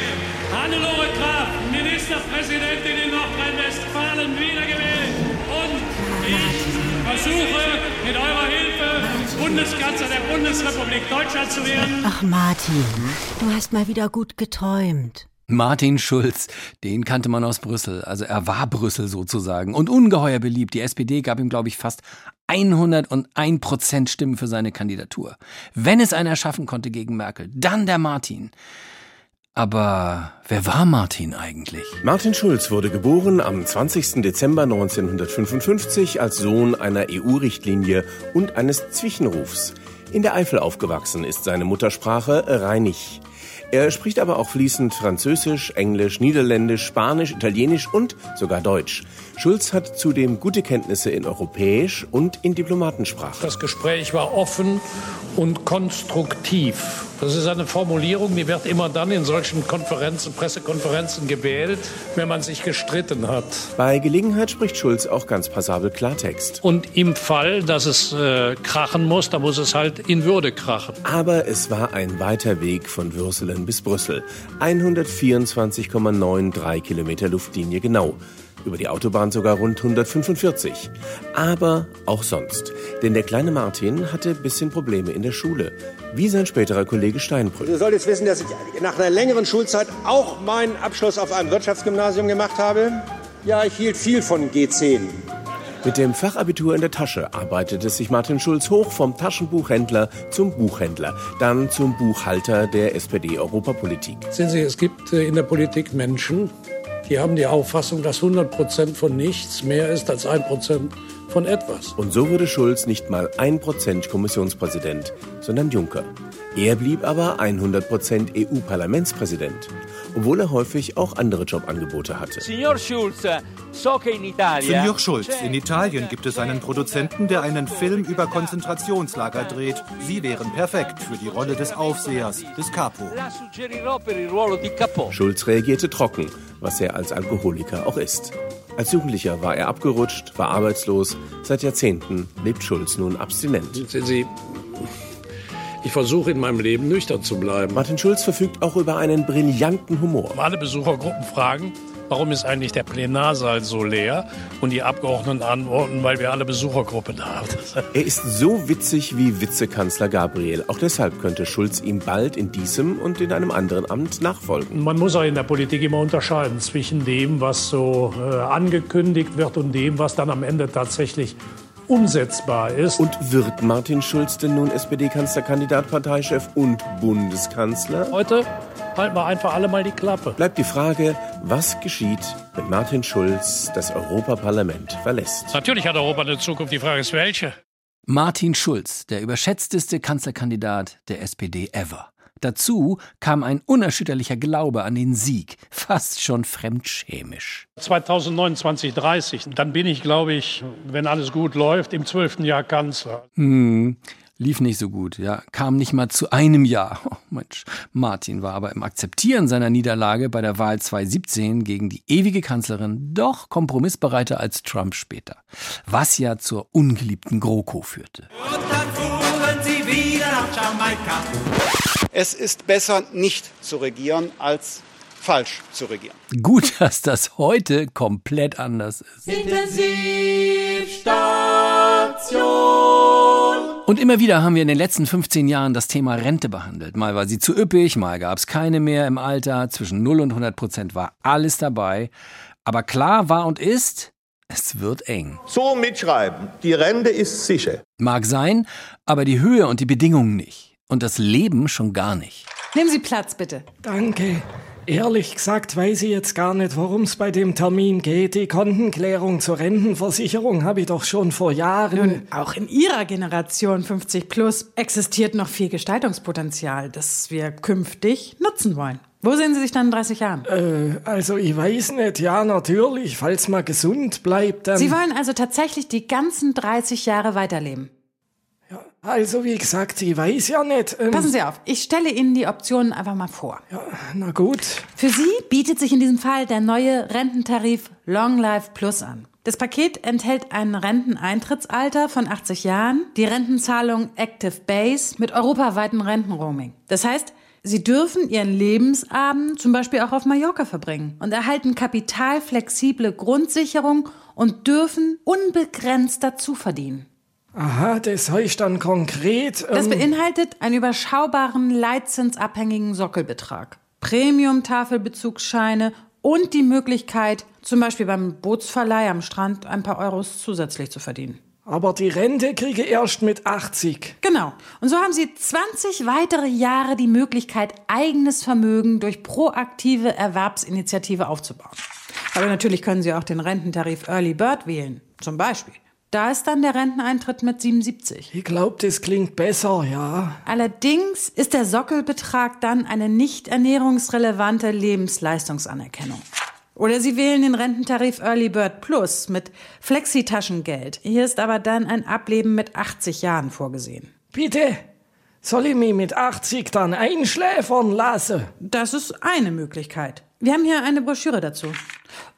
Speaker 62: Hannelore Graf, Ministerpräsidentin in Nordrhein-Westfalen, wiedergewählt. Und ich versuche mit eurer Hilfe Bundeskanzler der Bundesrepublik Deutschland zu werden.
Speaker 63: Ach, Martin, du hast mal wieder gut geträumt.
Speaker 3: Martin Schulz, den kannte man aus Brüssel. Also er war Brüssel sozusagen und ungeheuer beliebt. Die SPD gab ihm, glaube ich, fast 101 Prozent Stimmen für seine Kandidatur. Wenn es einer schaffen konnte gegen Merkel, dann der Martin. Aber wer war Martin eigentlich?
Speaker 64: Martin Schulz wurde geboren am 20. Dezember 1955 als Sohn einer EU-Richtlinie und eines Zwischenrufs. In der Eifel aufgewachsen ist seine Muttersprache Rheinig. Er spricht aber auch fließend Französisch, Englisch, Niederländisch, Spanisch, Italienisch und sogar Deutsch. Schulz hat zudem gute Kenntnisse in Europäisch und in Diplomatensprache.
Speaker 62: Das Gespräch war offen und konstruktiv. Das ist eine Formulierung, die wird immer dann in solchen Konferenzen, Pressekonferenzen gewählt, wenn man sich gestritten hat.
Speaker 64: Bei Gelegenheit spricht Schulz auch ganz passabel Klartext.
Speaker 62: Und im Fall, dass es äh, krachen muss, da muss es halt in Würde krachen.
Speaker 64: Aber es war ein weiter Weg von Würselen bis Brüssel. 124,93 Kilometer Luftlinie genau. Über die Autobahn sogar rund 145. Aber auch sonst. Denn der kleine Martin hatte ein bisschen Probleme in der Schule. Wie sein späterer Kollege Steinbrück.
Speaker 65: Ihr solltet wissen, dass ich nach einer längeren Schulzeit auch meinen Abschluss auf einem Wirtschaftsgymnasium gemacht habe. Ja, ich hielt viel von G10.
Speaker 64: Mit dem Fachabitur in der Tasche arbeitete sich Martin Schulz hoch vom Taschenbuchhändler zum Buchhändler, dann zum Buchhalter der SPD-Europapolitik.
Speaker 62: Sehen Sie, es gibt äh, in der Politik Menschen, die haben die Auffassung, dass 100 Prozent von nichts mehr ist als 1 Prozent von etwas.
Speaker 64: Und so wurde Schulz nicht mal 1% Kommissionspräsident, sondern Juncker. Er blieb aber 100% EU-Parlamentspräsident, obwohl er häufig auch andere Jobangebote hatte.
Speaker 66: Signor Schulz, so che in Italia...
Speaker 67: Signor Schulz, in Italien gibt es einen Produzenten, der einen Film über Konzentrationslager dreht. Sie wären perfekt für die Rolle des Aufsehers, des Capo.
Speaker 64: Schulz reagierte trocken, was er als Alkoholiker auch ist. Als Jugendlicher war er abgerutscht, war arbeitslos. Seit Jahrzehnten lebt Schulz nun abstinent.
Speaker 62: Sehen Sie, ich versuche in meinem Leben nüchtern zu bleiben.
Speaker 64: Martin Schulz verfügt auch über einen brillanten Humor.
Speaker 62: Alle Besuchergruppen fragen, warum ist eigentlich der Plenarsaal so leer? Und die Abgeordneten antworten, weil wir alle Besuchergruppen haben.
Speaker 64: Er ist so witzig wie Vizekanzler Gabriel. Auch deshalb könnte Schulz ihm bald in diesem und in einem anderen Amt nachfolgen.
Speaker 62: Man muss auch in der Politik immer unterscheiden zwischen dem, was so äh, angekündigt wird und dem, was dann am Ende tatsächlich umsetzbar ist.
Speaker 64: Und wird Martin Schulz denn nun SPD-Kanzlerkandidat, Parteichef und Bundeskanzler?
Speaker 62: Heute halten wir einfach alle mal die Klappe.
Speaker 68: Bleibt die Frage, was geschieht, wenn Martin Schulz das Europaparlament verlässt.
Speaker 62: Natürlich hat Europa eine Zukunft, die Frage ist welche.
Speaker 3: Martin Schulz, der überschätzteste Kanzlerkandidat der SPD ever. Dazu kam ein unerschütterlicher Glaube an den Sieg, fast schon fremdschämisch.
Speaker 62: 2029, 30, dann bin ich, glaube ich, wenn alles gut läuft, im zwölften Jahr Kanzler.
Speaker 3: Hm, lief nicht so gut, ja, kam nicht mal zu einem Jahr. Oh, Mensch, Martin war aber im Akzeptieren seiner Niederlage bei der Wahl 2017 gegen die ewige Kanzlerin doch kompromissbereiter als Trump später, was ja zur ungeliebten GroKo führte.
Speaker 69: sie wieder nach Jamaika.
Speaker 70: Es ist besser, nicht zu regieren, als falsch zu regieren.
Speaker 3: Gut, dass das heute komplett anders ist.
Speaker 69: Intensivstation.
Speaker 3: Und immer wieder haben wir in den letzten 15 Jahren das Thema Rente behandelt. Mal war sie zu üppig, mal gab es keine mehr im Alter. Zwischen 0 und 100 Prozent war alles dabei. Aber klar war und ist, es wird eng.
Speaker 71: So mitschreiben, die Rente ist sicher.
Speaker 3: Mag sein, aber die Höhe und die Bedingungen nicht. Und das Leben schon gar nicht.
Speaker 72: Nehmen Sie Platz, bitte.
Speaker 73: Danke. Ehrlich gesagt weiß ich jetzt gar nicht, worum es bei dem Termin geht. Die Kontenklärung zur Rentenversicherung habe ich doch schon vor Jahren.
Speaker 72: Nun, auch in Ihrer Generation 50 plus existiert noch viel Gestaltungspotenzial, das wir künftig nutzen wollen. Wo sehen Sie sich dann in 30 Jahren?
Speaker 73: Äh, also ich weiß nicht. Ja, natürlich, falls man gesund bleibt, dann.
Speaker 72: Sie wollen also tatsächlich die ganzen 30 Jahre weiterleben.
Speaker 73: Also wie gesagt, ich weiß ja nicht. Ähm,
Speaker 72: Passen Sie auf, ich stelle Ihnen die Optionen einfach mal vor.
Speaker 73: Ja, na gut.
Speaker 72: Für Sie bietet sich in diesem Fall der neue Rententarif Long Life Plus an. Das Paket enthält ein Renteneintrittsalter von 80 Jahren, die Rentenzahlung Active Base mit europaweiten Rentenroaming. Das heißt, Sie dürfen Ihren Lebensabend zum Beispiel auch auf Mallorca verbringen und erhalten kapitalflexible Grundsicherung und dürfen unbegrenzt dazu verdienen.
Speaker 73: Aha, das heißt dann konkret.
Speaker 72: Das
Speaker 73: ähm,
Speaker 72: beinhaltet einen überschaubaren leitzinsabhängigen Sockelbetrag, Premium-Tafelbezugsscheine und die Möglichkeit, zum Beispiel beim Bootsverleih am Strand ein paar Euros zusätzlich zu verdienen.
Speaker 73: Aber die Rente kriege erst mit 80.
Speaker 72: Genau. Und so haben Sie 20 weitere Jahre die Möglichkeit, eigenes Vermögen durch proaktive Erwerbsinitiative aufzubauen. Aber natürlich können Sie auch den Rententarif Early Bird wählen, zum Beispiel. Da ist dann der Renteneintritt mit 77.
Speaker 73: Ich glaube, das klingt besser, ja.
Speaker 72: Allerdings ist der Sockelbetrag dann eine nicht ernährungsrelevante Lebensleistungsanerkennung. Oder Sie wählen den Rententarif Early Bird Plus mit Flexitaschengeld. Hier ist aber dann ein Ableben mit 80 Jahren vorgesehen.
Speaker 73: Bitte? Soll ich mich mit 80 dann einschläfern lassen?
Speaker 72: Das ist eine Möglichkeit. Wir haben hier eine Broschüre dazu.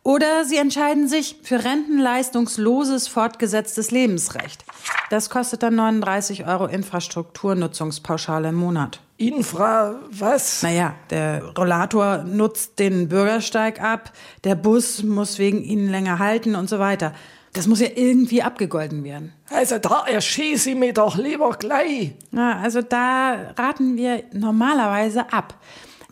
Speaker 72: Oder Sie entscheiden sich für rentenleistungsloses fortgesetztes Lebensrecht. Das kostet dann 39 Euro Infrastrukturnutzungspauschale im Monat.
Speaker 73: Infra, was?
Speaker 72: Naja, der Rollator nutzt den Bürgersteig ab, der Bus muss wegen Ihnen länger halten und so weiter. Das muss ja irgendwie abgegolten werden.
Speaker 73: Also da erschieße ich mich doch lieber gleich.
Speaker 72: Na, also da raten wir normalerweise ab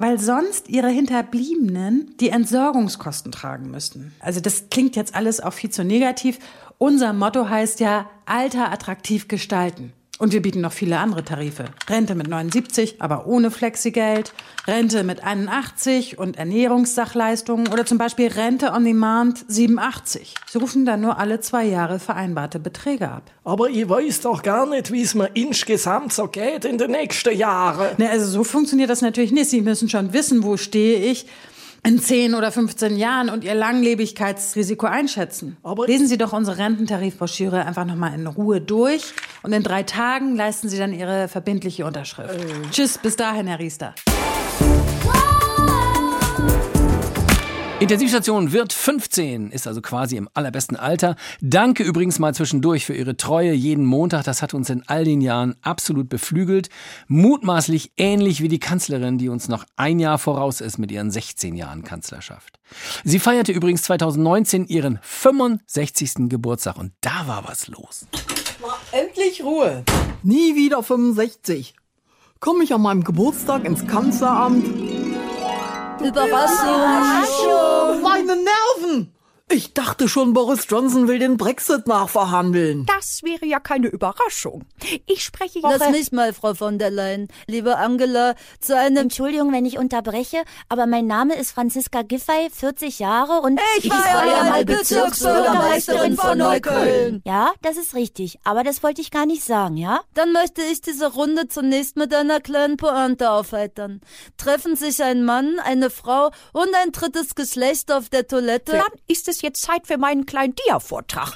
Speaker 72: weil sonst ihre Hinterbliebenen die Entsorgungskosten tragen müssten. Also das klingt jetzt alles auch viel zu negativ. Unser Motto heißt ja Alter attraktiv gestalten. Und wir bieten noch viele andere Tarife. Rente mit 79, aber ohne Flexigeld. Rente mit 81 und Ernährungssachleistungen. Oder zum Beispiel Rente on Demand 87. Sie rufen dann nur alle zwei Jahre vereinbarte Beträge ab.
Speaker 73: Aber ich weiß doch gar nicht, wie es mir insgesamt so geht in den nächsten Jahren.
Speaker 72: Ne, also so funktioniert das natürlich nicht. Sie müssen schon wissen, wo stehe ich in 10 oder 15 Jahren und Ihr Langlebigkeitsrisiko einschätzen. Aber Lesen Sie doch unsere Rententarifbroschüre einfach nochmal in Ruhe durch und in drei Tagen leisten Sie dann Ihre verbindliche Unterschrift.
Speaker 73: Äh.
Speaker 72: Tschüss, bis dahin, Herr Riester.
Speaker 3: Intensivstation wird 15, ist also quasi im allerbesten Alter. Danke übrigens mal zwischendurch für Ihre Treue jeden Montag. Das hat uns in all den Jahren absolut beflügelt. Mutmaßlich ähnlich wie die Kanzlerin, die uns noch ein Jahr voraus ist mit ihren 16 Jahren Kanzlerschaft. Sie feierte übrigens 2019 ihren 65. Geburtstag und da war was los.
Speaker 74: Endlich Ruhe. Nie wieder 65. Komme ich an meinem Geburtstag ins Kanzleramt?
Speaker 75: Überraschung.
Speaker 74: Meine Nerven! Ich dachte schon, Boris Johnson will den Brexit nachverhandeln.
Speaker 76: Das wäre ja keine Überraschung. Ich spreche
Speaker 63: Lass
Speaker 76: Woche...
Speaker 63: mich mal, Frau von der Leyen. Liebe Angela, zu einem...
Speaker 77: Entschuldigung, wenn ich unterbreche, aber mein Name ist Franziska Giffey, 40 Jahre und
Speaker 63: Ich war ja mal Bezirksbürgermeisterin von Neukölln.
Speaker 77: Ja, das ist richtig, aber das wollte ich gar nicht sagen, ja?
Speaker 63: Dann möchte ich diese Runde zunächst mit einer kleinen Pointe aufheitern. Treffen sich ein Mann, eine Frau und ein drittes Geschlecht auf der Toilette.
Speaker 76: Dann ist es jetzt Zeit für meinen kleinen Dia-Vortrag.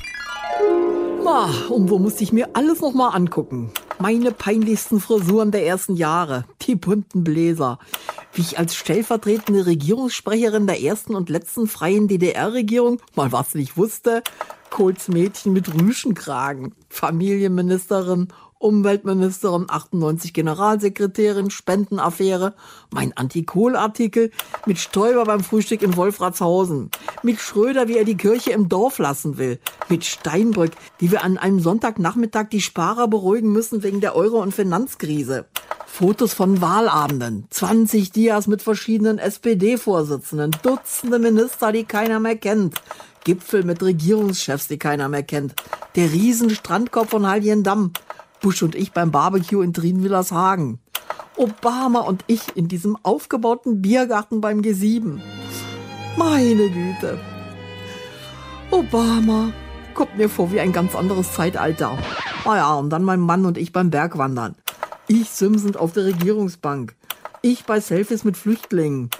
Speaker 74: Und wo musste ich mir alles noch mal angucken? Meine peinlichsten Frisuren der ersten Jahre, die bunten Bläser. Wie ich als stellvertretende Regierungssprecherin der ersten und letzten freien DDR-Regierung mal was nicht wusste. Kohls Mädchen mit Rüschenkragen, Familienministerin, Umweltministerin, 98 Generalsekretärin, Spendenaffäre, mein Antikohl-Artikel, mit Stoiber beim Frühstück in Wolfratshausen, mit Schröder, wie er die Kirche im Dorf lassen will, mit Steinbrück, wie wir an einem Sonntagnachmittag die Sparer beruhigen müssen wegen der Euro- und Finanzkrise. Fotos von Wahlabenden, 20 Dias mit verschiedenen SPD-Vorsitzenden, Dutzende Minister, die keiner mehr kennt, Gipfel mit Regierungschefs, die keiner mehr kennt, der Riesenstrandkorb von Halliendamm, Bush und ich beim Barbecue in Trienwillershagen, Obama und ich in diesem aufgebauten Biergarten beim G7. Meine Güte. Obama kommt mir vor wie ein ganz anderes Zeitalter. Naja, und dann mein Mann und ich beim Bergwandern. Ich simsend auf der Regierungsbank. Ich bei Selfies mit Flüchtlingen.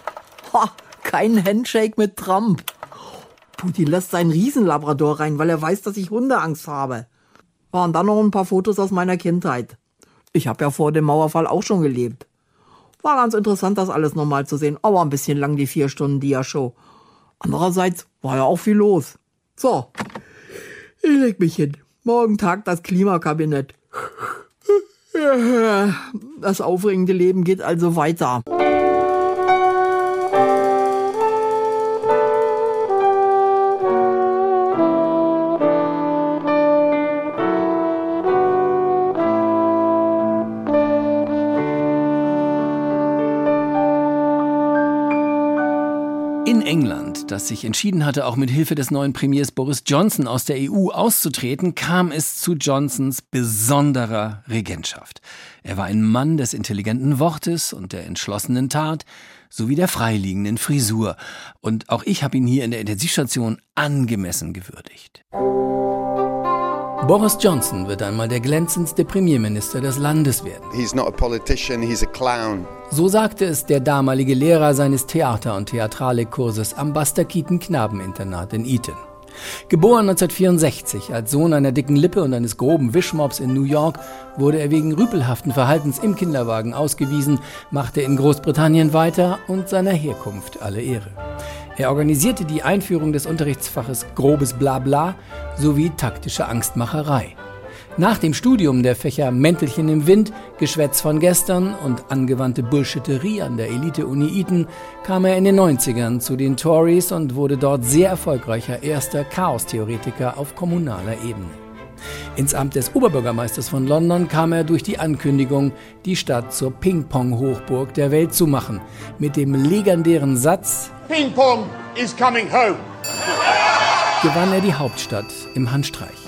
Speaker 74: Ha, kein Handshake mit Trump. Putin lässt seinen Riesenlabrador rein, weil er weiß, dass ich Hundeangst habe. Und dann noch ein paar Fotos aus meiner Kindheit. Ich habe ja vor dem Mauerfall auch schon gelebt. War ganz interessant, das alles nochmal zu sehen, aber ein bisschen lang die vier Stunden Dia-Show. Andererseits war ja auch viel los. So, ich leg mich hin. Morgen tagt das Klimakabinett. Das aufregende Leben geht also weiter.
Speaker 3: Das sich entschieden hatte, auch mit Hilfe des neuen Premiers Boris Johnson aus der EU auszutreten, kam es zu Johnsons besonderer Regentschaft. Er war ein Mann des intelligenten Wortes und der entschlossenen Tat sowie der freiliegenden Frisur. Und auch ich habe ihn hier in der Intensivstation angemessen gewürdigt. Boris Johnson wird einmal der glänzendste Premierminister des Landes werden.
Speaker 78: He's not a politician, he's a clown.
Speaker 3: So sagte es der damalige Lehrer seines Theater- und Theatralikkurses am Buster Keaton Knabeninternat in Eton. Geboren 1964 als Sohn einer dicken Lippe und eines groben Wischmobs in New York, wurde er wegen rüpelhaften Verhaltens im Kinderwagen ausgewiesen, machte in Großbritannien weiter und seiner Herkunft alle Ehre. Er organisierte die Einführung des Unterrichtsfaches Grobes Blabla sowie taktische Angstmacherei. Nach dem Studium der Fächer Mäntelchen im Wind, Geschwätz von gestern und angewandte Bullshitterie an der Elite-Uni Eton kam er in den 90ern zu den Tories und wurde dort sehr erfolgreicher erster Chaostheoretiker auf kommunaler Ebene. Ins Amt des Oberbürgermeisters von London kam er durch die Ankündigung, die Stadt zur Ping-Pong-Hochburg der Welt zu machen, mit dem legendären Satz
Speaker 79: Ping pong is coming home.
Speaker 3: gewann er die Hauptstadt im Handstreich.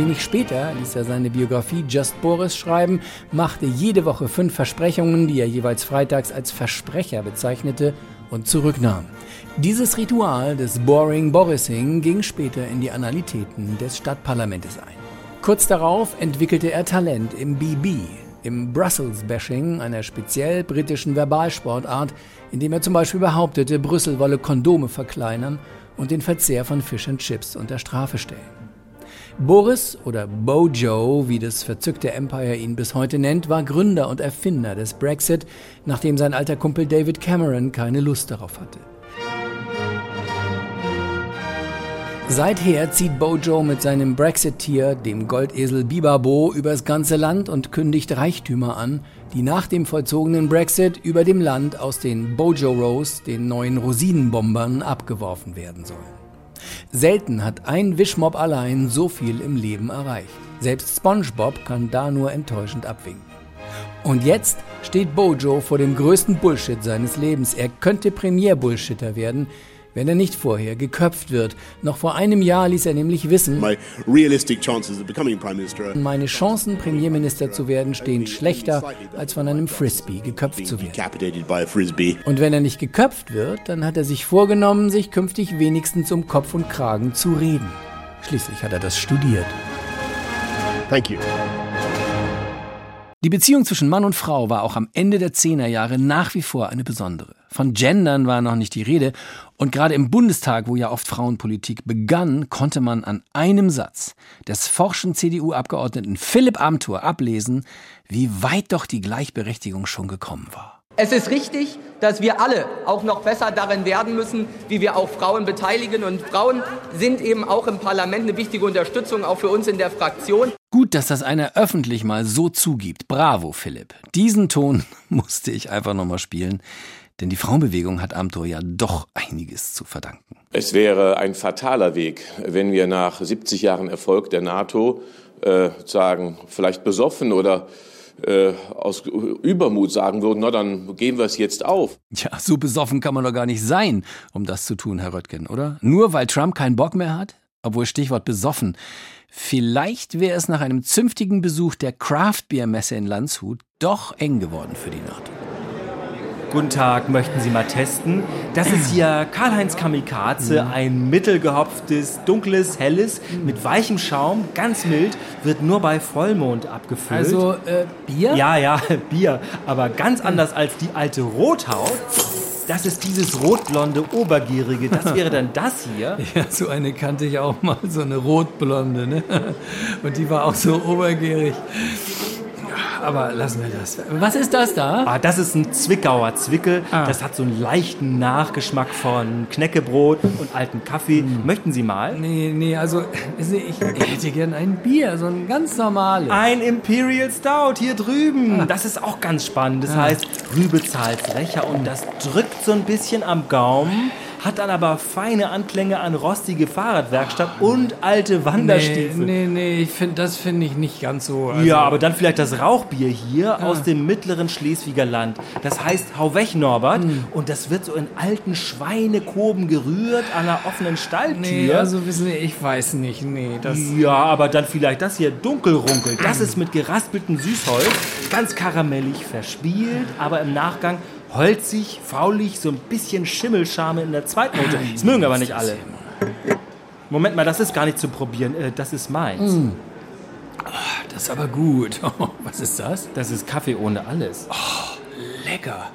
Speaker 3: Wenig später ließ er seine Biografie Just Boris schreiben, machte jede Woche fünf Versprechungen, die er jeweils freitags als Versprecher bezeichnete und zurücknahm. Dieses Ritual des Boring Borising ging später in die Analitäten des Stadtparlamentes ein. Kurz darauf entwickelte er Talent im BB, im Brussels Bashing, einer speziell britischen Verbalsportart, indem er zum Beispiel behauptete, Brüssel wolle Kondome verkleinern und den Verzehr von Fish and Chips unter Strafe stellen. Boris oder Bojo, wie das verzückte Empire ihn bis heute nennt, war Gründer und Erfinder des Brexit, nachdem sein alter Kumpel David Cameron keine Lust darauf hatte. Seither zieht Bojo mit seinem Brexit-Tier, dem Goldesel Bibabo, übers ganze Land und kündigt Reichtümer an, die nach dem vollzogenen Brexit über dem Land aus den Bojo Rose, den neuen Rosinenbombern, abgeworfen werden sollen. Selten hat ein Wischmob allein so viel im Leben erreicht. Selbst SpongeBob kann da nur enttäuschend abwinken. Und jetzt steht Bojo vor dem größten Bullshit seines Lebens. Er könnte Premier-Bullshitter werden, wenn er nicht vorher geköpft wird. Noch vor einem Jahr ließ er nämlich wissen, meine Chancen, Premierminister zu werden, stehen schlechter, als von einem Frisbee geköpft zu werden. Und wenn er nicht geköpft wird, dann hat er sich vorgenommen, sich künftig wenigstens um Kopf und Kragen zu reden. Schließlich hat er das studiert.
Speaker 80: Thank you.
Speaker 3: Die Beziehung zwischen Mann und Frau war auch am Ende der Zehnerjahre nach wie vor eine besondere. Von Gendern war noch nicht die Rede und gerade im Bundestag, wo ja oft Frauenpolitik begann, konnte man an einem Satz des forschen CDU-Abgeordneten Philipp Amthor ablesen, wie weit doch die Gleichberechtigung schon gekommen war.
Speaker 81: Es ist richtig, dass wir alle auch noch besser darin werden müssen, wie wir auch Frauen beteiligen. Und Frauen sind eben auch im Parlament eine wichtige Unterstützung, auch für uns in der Fraktion.
Speaker 3: Gut, dass das einer öffentlich mal so zugibt. Bravo, Philipp. Diesen Ton musste ich einfach nochmal spielen, denn die Frauenbewegung hat Amthor ja doch einiges zu verdanken.
Speaker 82: Es wäre ein fataler Weg, wenn wir nach 70 Jahren Erfolg der NATO äh, sagen, vielleicht besoffen oder äh, aus Übermut sagen würden, na dann geben wir es jetzt auf.
Speaker 3: Ja, so besoffen kann man doch gar nicht sein, um das zu tun, Herr Röttgen, oder? Nur weil Trump keinen Bock mehr hat? Obwohl Stichwort besoffen. Vielleicht wäre es nach einem zünftigen Besuch der Craft Beer Messe in Landshut doch eng geworden für die NATO.
Speaker 83: Guten Tag, möchten Sie mal testen? Das ist hier Karl-Heinz Kamikaze,
Speaker 3: Mhm.
Speaker 83: ein mittelgehopftes, dunkles, helles, mit weichem Schaum, ganz mild, wird nur bei Vollmond abgefüllt.
Speaker 3: Also, äh, Bier?
Speaker 83: Ja, ja, Bier, aber ganz anders als die alte Rothaut. Das ist dieses rotblonde Obergierige, das wäre dann das hier.
Speaker 3: Ja, so eine kannte ich auch mal, so eine rotblonde, ne? Und die war auch so obergierig. Aber lassen wir das. Was ist das da?
Speaker 83: Ah, das ist ein Zwickauer Zwickel. Das hat so einen leichten Nachgeschmack von Knäckebrot und alten Kaffee. Möchten Sie mal?
Speaker 3: Nee, nee, also Sie, ich hätte gern ein Bier, so ein ganz normales.
Speaker 83: Ein Imperial Stout hier drüben. Das ist auch ganz spannend. Das
Speaker 3: Ah.
Speaker 83: heißt, Rübe zahlt Recher und das drückt so ein bisschen am Gaumen, hat dann aber feine Anklänge an rostige Fahrradwerkstatt und alte Wanderstiefel.
Speaker 3: Nee, nee, nee, ich find, das finde ich nicht ganz so. also-
Speaker 83: Ja, aber dann vielleicht das Rauchbier hier aus dem mittleren Schleswiger Land. Das heißt Hau weg, Norbert.
Speaker 3: Hm.
Speaker 83: Und das wird so in alten Schweinekoben gerührt an einer offenen Stalltür.
Speaker 3: Nee, also wissen Sie, ich weiß nicht, nee, das...
Speaker 83: ja, aber dann vielleicht das hier Dunkelrunkel. Das ist mit geraspeltem Süßholz, ganz karamellig verspielt, aber im Nachgang holzig, faulig, so ein bisschen Schimmelschame in der Zweitnote. Das mögen aber nicht alle. Moment mal, das ist gar nicht zu probieren. Äh, Das ist meins.
Speaker 3: Mm. Das ist aber gut. Was ist das?
Speaker 83: Das ist Kaffee ohne alles.
Speaker 3: Lecker.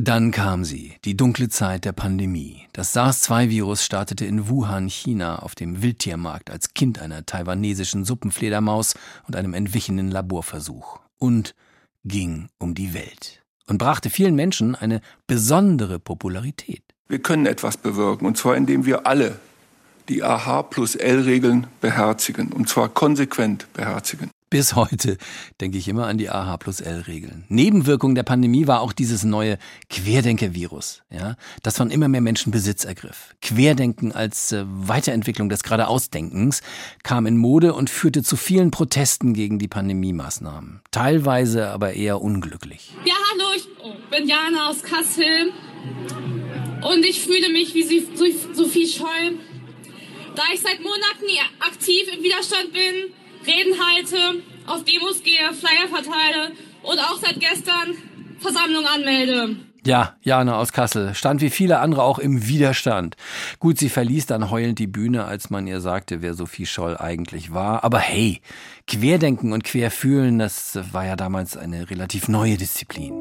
Speaker 3: Dann kam sie, die dunkle Zeit der Pandemie. Das SARS-2-Virus startete in Wuhan, China, auf dem Wildtiermarkt als Kind einer taiwanesischen Suppenfledermaus und einem entwichenen Laborversuch. Und ging um die Welt. Und brachte vielen Menschen eine besondere Popularität.
Speaker 84: Wir können etwas bewirken, und zwar indem wir alle die AH plus L-Regeln beherzigen, und zwar konsequent beherzigen.
Speaker 3: Bis heute denke ich immer an die AH plus L-Regeln. Nebenwirkung der Pandemie war auch dieses neue Querdenker-Virus, ja, das von immer mehr Menschen Besitz ergriff. Querdenken als äh, Weiterentwicklung des Geradeausdenkens kam in Mode und führte zu vielen Protesten gegen die Pandemie-Maßnahmen. Teilweise aber eher unglücklich.
Speaker 85: Ja, hallo, ich bin Jana aus Kassel und ich fühle mich wie Sophie Scholl. Da ich seit Monaten aktiv im Widerstand bin, Reden halte, auf Demos gehe, Flyer verteile und auch seit gestern Versammlung anmelde.
Speaker 3: Ja, Jana aus Kassel stand wie viele andere auch im Widerstand. Gut, sie verließ dann heulend die Bühne, als man ihr sagte, wer Sophie Scholl eigentlich war. Aber hey, Querdenken und Querfühlen, das war ja damals eine relativ neue Disziplin.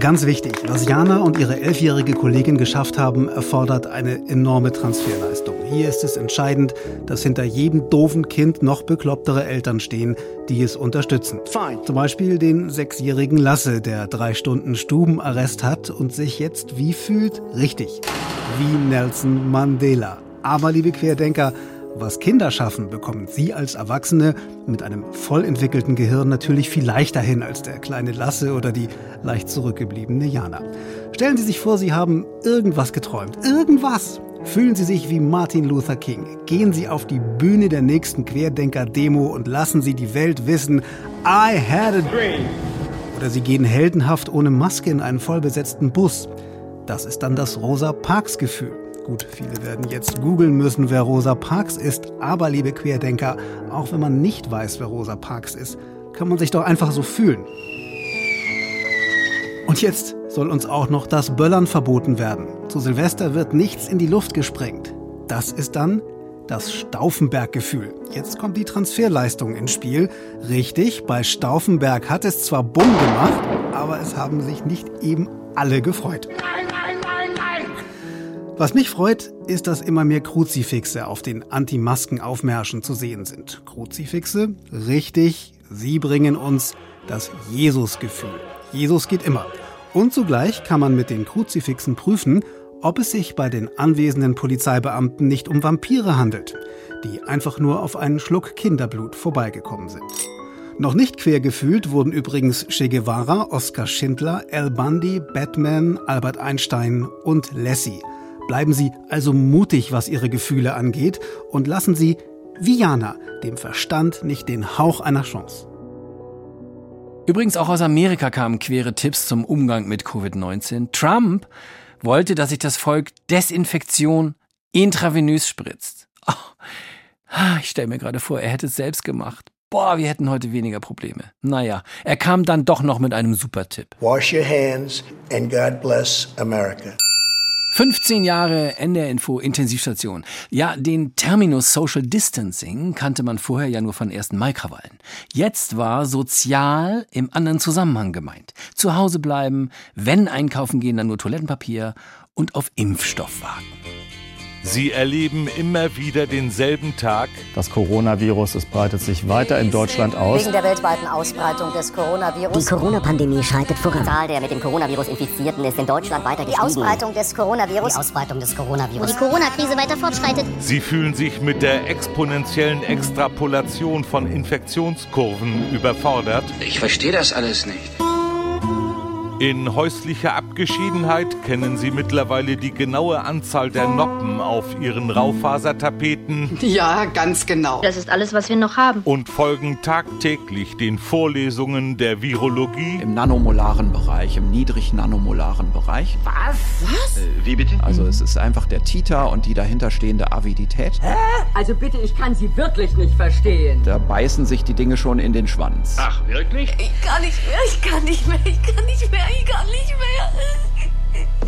Speaker 86: Ganz wichtig, was Jana und ihre elfjährige Kollegin geschafft haben, erfordert eine enorme Transferleistung. Hier ist es entscheidend, dass hinter jedem doofen Kind noch beklopptere Eltern stehen, die es unterstützen. Zum Beispiel den sechsjährigen Lasse, der drei Stunden Stubenarrest hat und sich jetzt wie fühlt? Richtig, wie Nelson Mandela. Aber liebe Querdenker, was Kinder schaffen, bekommen Sie als Erwachsene mit einem voll entwickelten Gehirn natürlich viel leichter hin als der kleine Lasse oder die leicht zurückgebliebene Jana. Stellen Sie sich vor, Sie haben irgendwas geträumt. Irgendwas. Fühlen Sie sich wie Martin Luther King. Gehen Sie auf die Bühne der nächsten Querdenker-Demo und lassen Sie die Welt wissen, I had a dream. Oder Sie gehen heldenhaft ohne Maske in einen vollbesetzten Bus. Das ist dann das Rosa Parks Gefühl. Gut, viele werden jetzt googeln müssen, wer Rosa Parks ist. Aber, liebe Querdenker, auch wenn man nicht weiß, wer Rosa Parks ist, kann man sich doch einfach so fühlen. Und jetzt soll uns auch noch das Böllern verboten werden. Zu Silvester wird nichts in die Luft gesprengt. Das ist dann das Stauffenberg-Gefühl. Jetzt kommt die Transferleistung ins Spiel. Richtig, bei Stauffenberg hat es zwar Bumm gemacht, aber es haben sich nicht eben alle gefreut. Was mich freut, ist, dass immer mehr Kruzifixe auf den Anti-Masken-Aufmärschen zu sehen sind. Kruzifixe? Richtig, sie bringen uns das Jesus-Gefühl. Jesus geht immer. Und zugleich kann man mit den Kruzifixen prüfen, ob es sich bei den anwesenden Polizeibeamten nicht um Vampire handelt, die einfach nur auf einen Schluck Kinderblut vorbeigekommen sind. Noch nicht quer gefühlt wurden übrigens Che Guevara, Oskar Schindler, Al Bundy, Batman, Albert Einstein und Lassie. Bleiben Sie also mutig, was Ihre Gefühle angeht und lassen Sie, wie Jana, dem Verstand nicht den Hauch einer Chance.
Speaker 3: Übrigens auch aus Amerika kamen quere Tipps zum Umgang mit Covid-19. Trump wollte, dass sich das Volk Desinfektion intravenös spritzt. Oh, ich stelle mir gerade vor, er hätte es selbst gemacht. Boah, wir hätten heute weniger Probleme. Naja, er kam dann doch noch mit einem super Tipp.
Speaker 49: Wash your hands and God bless America.
Speaker 3: 15 Jahre NDR-Info Intensivstation. Ja, den Terminus Social Distancing kannte man vorher ja nur von ersten Maikrawallen. Jetzt war sozial im anderen Zusammenhang gemeint. Zu Hause bleiben, wenn einkaufen gehen, dann nur Toilettenpapier und auf Impfstoff warten.
Speaker 25: Sie erleben immer wieder denselben Tag.
Speaker 87: Das Coronavirus, es breitet sich weiter in Deutschland aus.
Speaker 58: Wegen der weltweiten Ausbreitung des Coronavirus.
Speaker 88: Die Corona-Pandemie schreitet voran.
Speaker 58: Die Zahl der mit dem Coronavirus Infizierten ist in Deutschland weiter
Speaker 88: gestiegen. Die Ausbreitung des Coronavirus.
Speaker 58: Die Ausbreitung des Coronavirus.
Speaker 88: Und die Corona-Krise weiter fortschreitet.
Speaker 25: Sie fühlen sich mit der exponentiellen Extrapolation von Infektionskurven überfordert.
Speaker 17: Ich verstehe das alles nicht.
Speaker 25: In häuslicher Abgeschiedenheit kennen Sie mittlerweile die genaue Anzahl der Noppen auf Ihren Raufasertapeten.
Speaker 8: Ja, ganz genau.
Speaker 88: Das ist alles, was wir noch haben.
Speaker 25: Und folgen tagtäglich den Vorlesungen der Virologie.
Speaker 64: Im nanomolaren Bereich, im niedrig nanomolaren Bereich.
Speaker 8: Was? Was?
Speaker 64: Äh, wie bitte? Also es ist einfach der Titer und die dahinterstehende Avidität.
Speaker 8: Hä? Also bitte, ich kann Sie wirklich nicht verstehen.
Speaker 64: Da beißen sich die Dinge schon in den Schwanz.
Speaker 17: Ach, wirklich?
Speaker 88: Ich kann nicht mehr, ich kann nicht mehr, ich kann nicht mehr ich kann nicht mehr.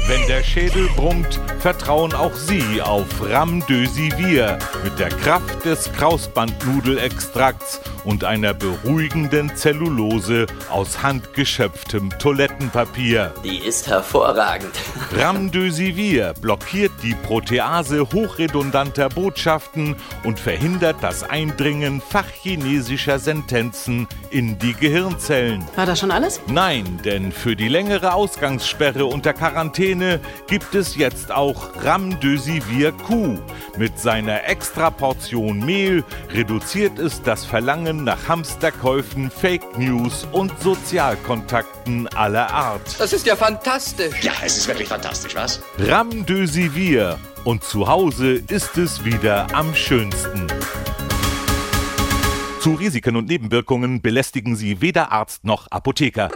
Speaker 25: Wenn der Schädel brummt, vertrauen auch Sie auf Ramdösivir mit der Kraft des Krausbandnudelextrakts und einer beruhigenden Zellulose aus handgeschöpftem Toilettenpapier.
Speaker 17: Die ist hervorragend.
Speaker 25: Ramdösivir blockiert die Protease hochredundanter Botschaften und verhindert das Eindringen fachchinesischer Sentenzen in die Gehirnzellen.
Speaker 8: War das schon alles?
Speaker 25: Nein, denn für die längere Ausgangssperre unter Quarantäne gibt es jetzt auch Ramdösivir Q. Mit seiner Extraportion Mehl reduziert es das Verlangen nach Hamsterkäufen, Fake News und Sozialkontakten aller Art.
Speaker 17: Das ist ja fantastisch. Ja, es ist wirklich fantastisch, was?
Speaker 25: Ramdösivir. Und zu Hause ist es wieder am schönsten. Zu Risiken und Nebenwirkungen belästigen Sie weder Arzt noch Apotheker.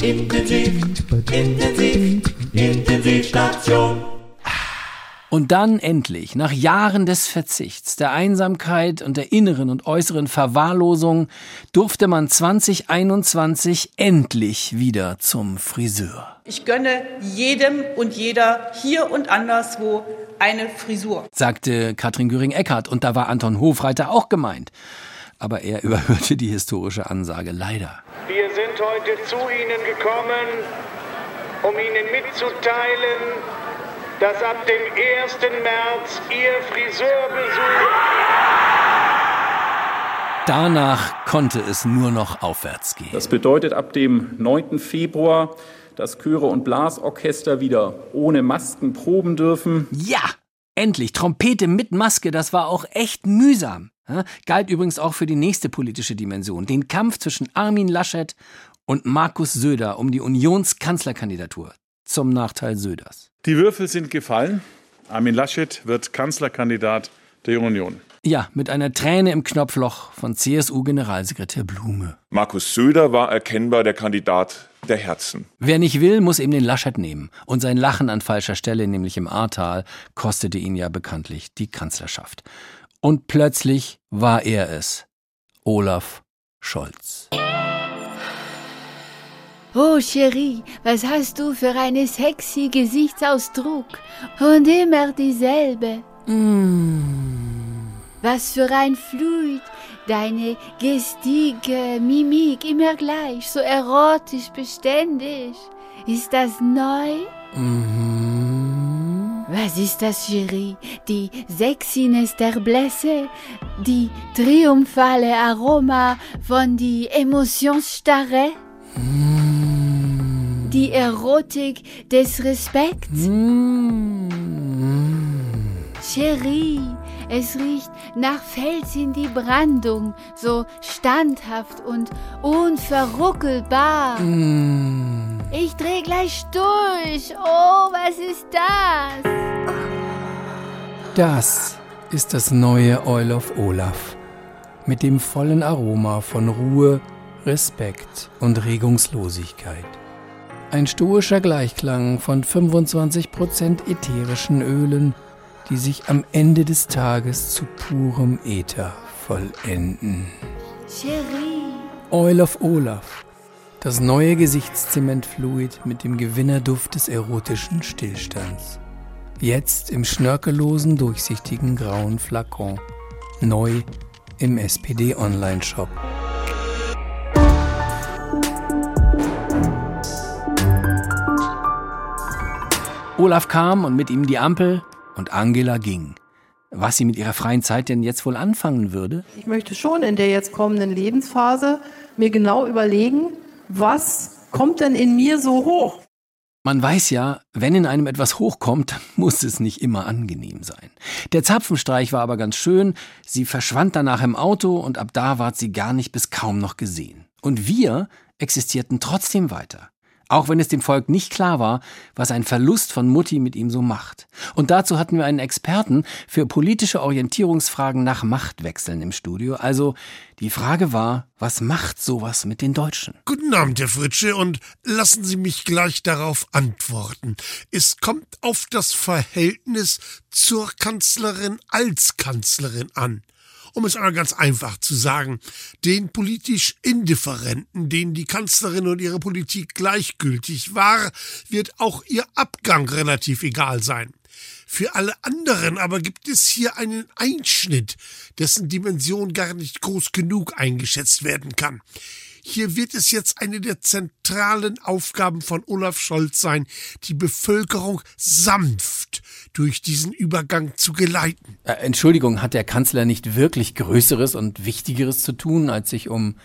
Speaker 89: Intensiv, intensiv, Intensivstation.
Speaker 3: Und dann endlich, nach Jahren des Verzichts, der Einsamkeit und der inneren und äußeren Verwahrlosung, durfte man 2021 endlich wieder zum Friseur.
Speaker 8: Ich gönne jedem und jeder hier und anderswo eine Frisur,
Speaker 3: sagte Katrin Göring-Eckardt. Und da war Anton Hofreiter auch gemeint. Aber er überhörte die historische Ansage leider.
Speaker 90: Wir sind heute zu Ihnen gekommen, um Ihnen mitzuteilen, dass ab dem 1. März Ihr Friseurbesuch.
Speaker 3: Danach konnte es nur noch aufwärts gehen.
Speaker 91: Das bedeutet ab dem 9. Februar, dass Chöre und Blasorchester wieder ohne Masken proben dürfen.
Speaker 3: Ja, endlich. Trompete mit Maske, das war auch echt mühsam. Ja, galt übrigens auch für die nächste politische Dimension, den Kampf zwischen Armin Laschet und Markus Söder um die Unionskanzlerkandidatur zum Nachteil Söders.
Speaker 92: Die Würfel sind gefallen. Armin Laschet wird Kanzlerkandidat der Jungen Union.
Speaker 3: Ja, mit einer Träne im Knopfloch von CSU-Generalsekretär Blume.
Speaker 93: Markus Söder war erkennbar der Kandidat der Herzen.
Speaker 3: Wer nicht will, muss eben den Laschet nehmen. Und sein Lachen an falscher Stelle, nämlich im Ahrtal, kostete ihn ja bekanntlich die Kanzlerschaft. Und plötzlich war er es. Olaf Scholz.
Speaker 88: Oh, Cherie, was hast du für einen sexy Gesichtsausdruck? Und immer dieselbe. Was für ein Fluid, deine Gestike, Mimik, immer gleich, so erotisch beständig. Ist das neu? Was ist das, Cherie? Die Sexiness der Blässe, die triumphale Aroma von die Emotionsstarre? Die Erotik des Respekts? Cherie, es riecht nach Fels in die Brandung, so standhaft und unverruckelbar. Ich dreh gleich durch. Oh, was ist das?
Speaker 3: Das ist das neue Oil of Olaf. Mit dem vollen Aroma von Ruhe, Respekt und Regungslosigkeit. Ein stoischer Gleichklang von 25% ätherischen Ölen, die sich am Ende des Tages zu purem Äther vollenden. Oil of Olaf. Das neue Gesichtszementfluid mit dem Gewinnerduft des erotischen Stillstands. Jetzt im schnörkellosen, durchsichtigen grauen Flakon. Neu im SPD Olaf kam und mit ihm die Ampel und Angela ging. Was sie mit ihrer freien Zeit denn jetzt wohl anfangen würde?
Speaker 94: Ich möchte schon in der jetzt kommenden Lebensphase mir genau überlegen, was kommt denn in mir so hoch?
Speaker 3: Man weiß ja, wenn in einem etwas hochkommt, muss es nicht immer angenehm sein. Der Zapfenstreich war aber ganz schön, sie verschwand danach im Auto und ab da ward sie gar nicht bis kaum noch gesehen. Und wir existierten trotzdem weiter. Auch wenn es dem Volk nicht klar war, was ein Verlust von Mutti mit ihm so macht. Und dazu hatten wir einen Experten für politische Orientierungsfragen nach Machtwechseln im Studio. Also die Frage war, was macht sowas mit den Deutschen?
Speaker 64: Guten Abend, Herr Fritsche, und lassen Sie mich gleich darauf antworten. Es kommt auf das Verhältnis zur Kanzlerin als Kanzlerin an um es einmal ganz einfach zu sagen, den politisch Indifferenten, denen die Kanzlerin und ihre Politik gleichgültig war, wird auch ihr Abgang relativ egal sein. Für alle anderen aber gibt es hier einen Einschnitt, dessen Dimension gar nicht groß genug eingeschätzt werden kann. Hier wird es jetzt eine der zentralen Aufgaben von Olaf Scholz sein, die Bevölkerung sanft durch diesen Übergang zu geleiten.
Speaker 3: Äh, Entschuldigung, hat der Kanzler nicht wirklich Größeres und Wichtigeres zu tun, als sich um,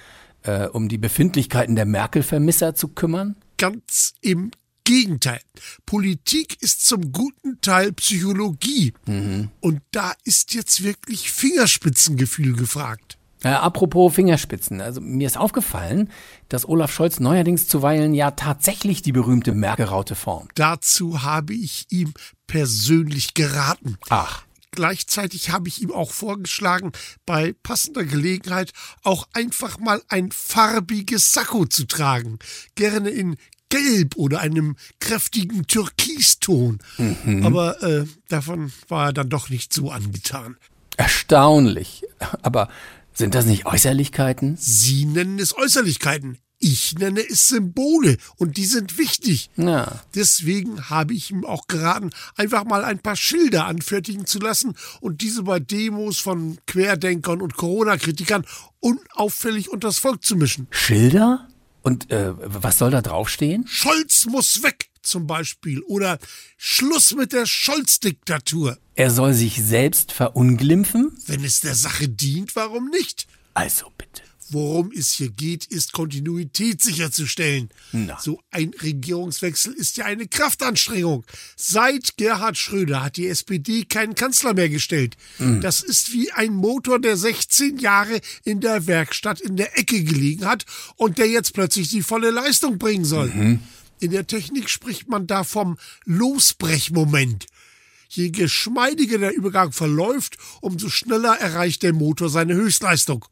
Speaker 3: äh, um die Befindlichkeiten der Merkel-Vermisser zu kümmern?
Speaker 64: Ganz im Gegenteil. Politik ist zum guten Teil Psychologie.
Speaker 3: Mhm.
Speaker 64: Und da ist jetzt wirklich Fingerspitzengefühl gefragt.
Speaker 3: Äh, apropos Fingerspitzen, also mir ist aufgefallen, dass Olaf Scholz neuerdings zuweilen ja tatsächlich die berühmte Merkel-Raute formt.
Speaker 64: Dazu habe ich ihm persönlich geraten.
Speaker 3: Ach.
Speaker 64: Gleichzeitig habe ich ihm auch vorgeschlagen, bei passender Gelegenheit auch einfach mal ein farbiges Sakko zu tragen. Gerne in Gelb oder einem kräftigen Türkiston.
Speaker 3: Mhm.
Speaker 64: Aber äh, davon war er dann doch nicht so angetan.
Speaker 3: Erstaunlich. Aber sind das nicht Äußerlichkeiten?
Speaker 64: Sie nennen es Äußerlichkeiten. Ich nenne es Symbole und die sind wichtig.
Speaker 3: Ja.
Speaker 64: Deswegen habe ich ihm auch geraten, einfach mal ein paar Schilder anfertigen zu lassen und diese bei Demos von Querdenkern und Corona-Kritikern unauffällig unters Volk zu mischen.
Speaker 3: Schilder? Und äh, was soll da draufstehen?
Speaker 64: Scholz muss weg zum Beispiel oder Schluss mit der Scholz-Diktatur.
Speaker 3: Er soll sich selbst verunglimpfen?
Speaker 64: Wenn es der Sache dient, warum nicht?
Speaker 3: Also bitte.
Speaker 64: Worum es hier geht, ist Kontinuität sicherzustellen.
Speaker 3: Na.
Speaker 64: So ein Regierungswechsel ist ja eine Kraftanstrengung. Seit Gerhard Schröder hat die SPD keinen Kanzler mehr gestellt.
Speaker 3: Mhm.
Speaker 64: Das ist wie ein Motor, der 16 Jahre in der Werkstatt in der Ecke gelegen hat und der jetzt plötzlich die volle Leistung bringen soll.
Speaker 3: Mhm.
Speaker 64: In der Technik spricht man da vom Losbrechmoment. Je geschmeidiger der Übergang verläuft, umso schneller erreicht der Motor seine Höchstleistung.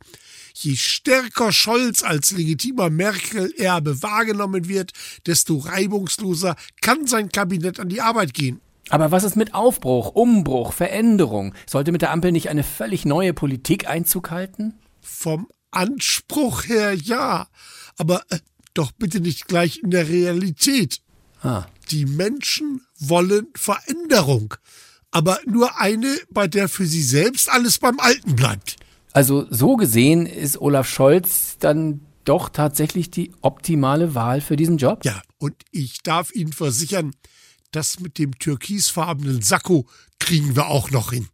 Speaker 64: Je stärker Scholz als legitimer Merkel-Erbe wahrgenommen wird, desto reibungsloser kann sein Kabinett an die Arbeit gehen.
Speaker 3: Aber was ist mit Aufbruch, Umbruch, Veränderung? Sollte mit der Ampel nicht eine völlig neue Politik Einzug halten?
Speaker 64: Vom Anspruch her ja, aber äh, doch bitte nicht gleich in der Realität.
Speaker 3: Ah.
Speaker 64: Die Menschen wollen Veränderung, aber nur eine, bei der für sie selbst alles beim Alten bleibt.
Speaker 3: Also so gesehen ist Olaf Scholz dann doch tatsächlich die optimale Wahl für diesen Job?
Speaker 64: Ja, und ich darf Ihnen versichern, das mit dem türkisfarbenen Sakko kriegen wir auch noch hin.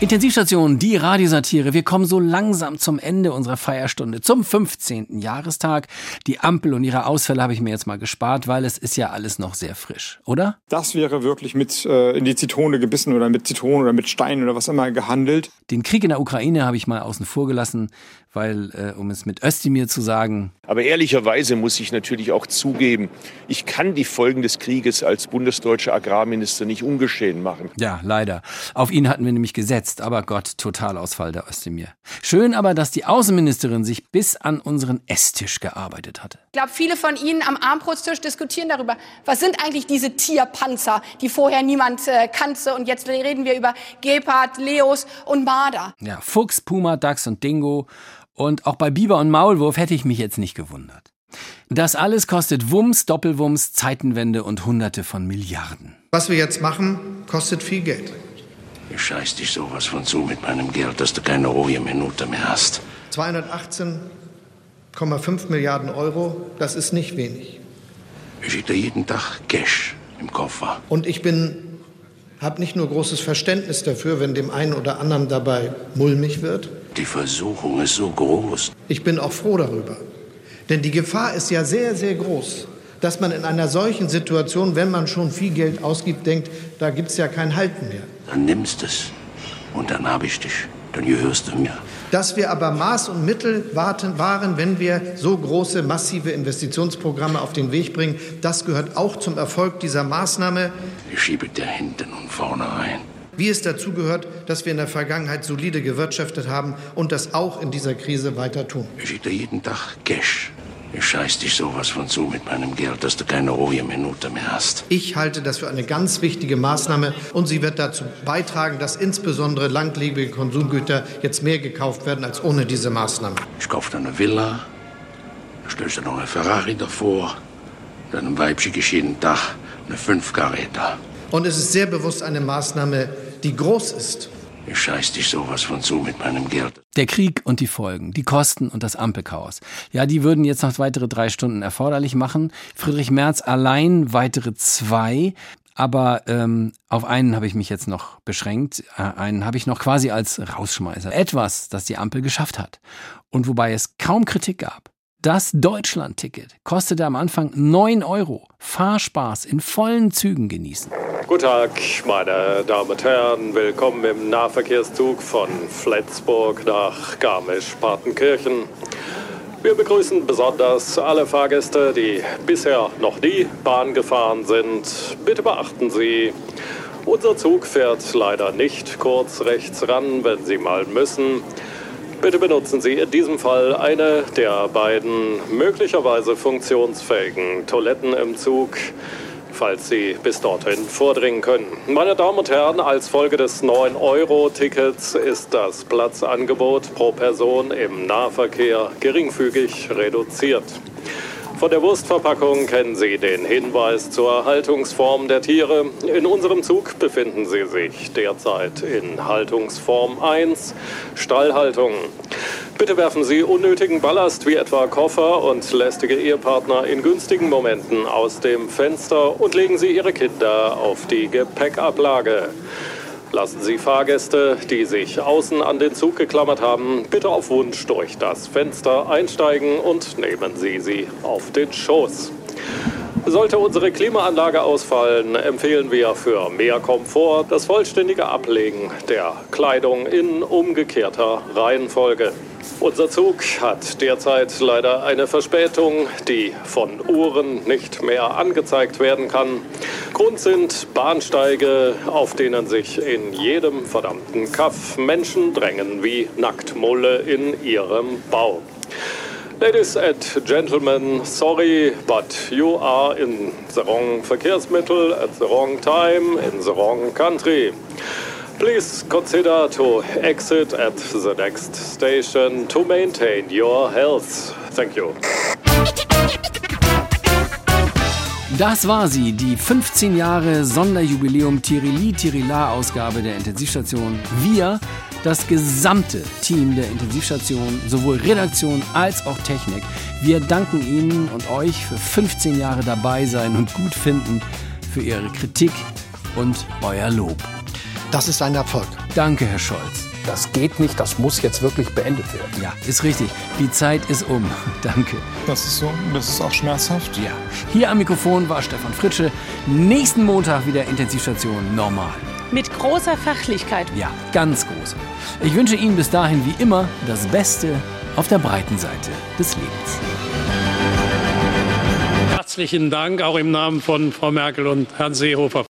Speaker 3: Intensivstation, die Radiosatire. Wir kommen so langsam zum Ende unserer Feierstunde, zum 15. Jahrestag. Die Ampel und ihre Ausfälle habe ich mir jetzt mal gespart, weil es ist ja alles noch sehr frisch, oder?
Speaker 95: Das wäre wirklich mit äh, in die Zitrone gebissen oder mit Zitronen oder mit Steinen oder was immer gehandelt.
Speaker 3: Den Krieg in der Ukraine habe ich mal außen vor gelassen, weil, äh, um es mit Özdemir zu sagen,
Speaker 96: Aber ehrlicherweise muss ich natürlich auch zugeben, ich kann die Folgen des Krieges als bundesdeutscher Agrarminister nicht ungeschehen machen.
Speaker 3: Ja, leider. Auf ihn hatten wir nämlich gesetzt, aber Gott, Totalausfall der Özdemir. Schön aber, dass die Außenministerin sich bis an unseren Esstisch gearbeitet hatte.
Speaker 97: Ich glaube, viele von Ihnen am Armbrusttisch diskutieren darüber, was sind eigentlich diese Tierpanzer, die vorher niemand äh, kannte. Und jetzt reden wir über Gepard, Leos und Marder.
Speaker 3: Ja, Fuchs, Puma, Dachs und Dingo. Und auch bei Biber und Maulwurf hätte ich mich jetzt nicht gewundert. Das alles kostet Wumms, Doppelwumms, Zeitenwende und Hunderte von Milliarden.
Speaker 98: Was wir jetzt machen, kostet viel Geld.
Speaker 99: Ich scheiß dich sowas von zu mit meinem Geld, dass du keine ruhige Minute mehr hast.
Speaker 98: 218,5 Milliarden Euro, das ist nicht wenig.
Speaker 99: Ich dir jeden Tag Cash im Koffer.
Speaker 98: Und ich bin, habe nicht nur großes Verständnis dafür, wenn dem einen oder anderen dabei mulmig wird.
Speaker 99: Die Versuchung ist so groß.
Speaker 98: Ich bin auch froh darüber. Denn die Gefahr ist ja sehr, sehr groß, dass man in einer solchen Situation, wenn man schon viel Geld ausgibt, denkt, da gibt es ja kein Halten mehr.
Speaker 99: Dann nimmst es. Und dann hab ich dich. Dann gehörst du mir.
Speaker 98: Dass wir aber Maß und Mittel warten, waren, wenn wir so große, massive Investitionsprogramme auf den Weg bringen, das gehört auch zum Erfolg dieser Maßnahme.
Speaker 99: Ich schiebe dir hinten und vorne rein.
Speaker 98: Wie es dazu gehört, dass wir in der Vergangenheit solide gewirtschaftet haben und das auch in dieser Krise weiter tun.
Speaker 99: Ich schicke jeden Tag Cash. Ich scheiß dich sowas von zu mit meinem Geld, dass du keine ruhige Minute mehr hast.
Speaker 98: Ich halte das für eine ganz wichtige Maßnahme und sie wird dazu beitragen, dass insbesondere langlebige Konsumgüter jetzt mehr gekauft werden als ohne diese Maßnahme.
Speaker 99: Ich kauf dir eine Villa, dann stellst du noch eine Ferrari davor, deinem Weib schicke ich jeden Tag eine Fünfkaräter.
Speaker 98: Und es ist sehr bewusst eine Maßnahme, die groß ist.
Speaker 99: Ich scheiß dich sowas von zu mit meinem Geld.
Speaker 3: Der Krieg und die Folgen, die Kosten und das Ampelchaos. Ja, die würden jetzt noch weitere drei Stunden erforderlich machen. Friedrich Merz allein weitere zwei. Aber ähm, auf einen habe ich mich jetzt noch beschränkt. Äh, einen habe ich noch quasi als Rausschmeißer. Etwas, das die Ampel geschafft hat. Und wobei es kaum Kritik gab. Das Deutschland-Ticket kostete am Anfang 9 Euro. Fahrspaß in vollen Zügen genießen.
Speaker 24: Guten Tag, meine Damen und Herren. Willkommen im Nahverkehrszug von Flensburg nach Garmisch-Partenkirchen. Wir begrüßen besonders alle Fahrgäste, die bisher noch nie Bahn gefahren sind. Bitte beachten Sie, unser Zug fährt leider nicht kurz rechts ran, wenn Sie mal müssen. Bitte benutzen Sie in diesem Fall eine der beiden möglicherweise funktionsfähigen Toiletten im Zug, falls Sie bis dorthin vordringen können. Meine Damen und Herren, als Folge des 9-Euro-Tickets ist das Platzangebot pro Person im Nahverkehr geringfügig reduziert. Von der Wurstverpackung kennen Sie den Hinweis zur Haltungsform der Tiere. In unserem Zug befinden Sie sich derzeit in Haltungsform 1, Stallhaltung. Bitte werfen Sie unnötigen Ballast wie etwa Koffer und lästige Ehepartner in günstigen Momenten aus dem Fenster und legen Sie Ihre Kinder auf die Gepäckablage. Lassen Sie Fahrgäste, die sich außen an den Zug geklammert haben, bitte auf Wunsch durch das Fenster einsteigen und nehmen Sie sie auf den Schoß. Sollte unsere Klimaanlage ausfallen, empfehlen wir für mehr Komfort das vollständige Ablegen der Kleidung in umgekehrter Reihenfolge. Unser Zug hat derzeit leider eine Verspätung, die von Uhren nicht mehr angezeigt werden kann. Grund sind Bahnsteige, auf denen sich in jedem verdammten Kaff Menschen drängen wie Nacktmulle in ihrem Bau. Ladies and gentlemen, sorry, but you are in the wrong Verkehrsmittel at the wrong time in the wrong country. Please consider to exit at the next station to maintain your health. Thank you.
Speaker 3: Das war sie, die 15 Jahre Sonderjubiläum Tirili Tirila Ausgabe der Intensivstation. Wir, das gesamte Team der Intensivstation, sowohl Redaktion als auch Technik. Wir danken Ihnen und euch für 15 Jahre dabei sein und gut finden, für Ihre Kritik und euer Lob.
Speaker 98: Das ist ein Erfolg.
Speaker 3: Danke, Herr Scholz.
Speaker 100: Das geht nicht, das muss jetzt wirklich beendet werden.
Speaker 3: Ja, ist richtig. Die Zeit ist um. Danke.
Speaker 95: Das ist so, das ist auch schmerzhaft.
Speaker 3: Ja. Hier am Mikrofon war Stefan Fritsche. Nächsten Montag wieder Intensivstation normal.
Speaker 101: Mit großer Fachlichkeit.
Speaker 3: Ja, ganz groß. Ich wünsche Ihnen bis dahin wie immer das Beste auf der breiten Seite des Lebens.
Speaker 102: Herzlichen Dank auch im Namen von Frau Merkel und Herrn Seehofer.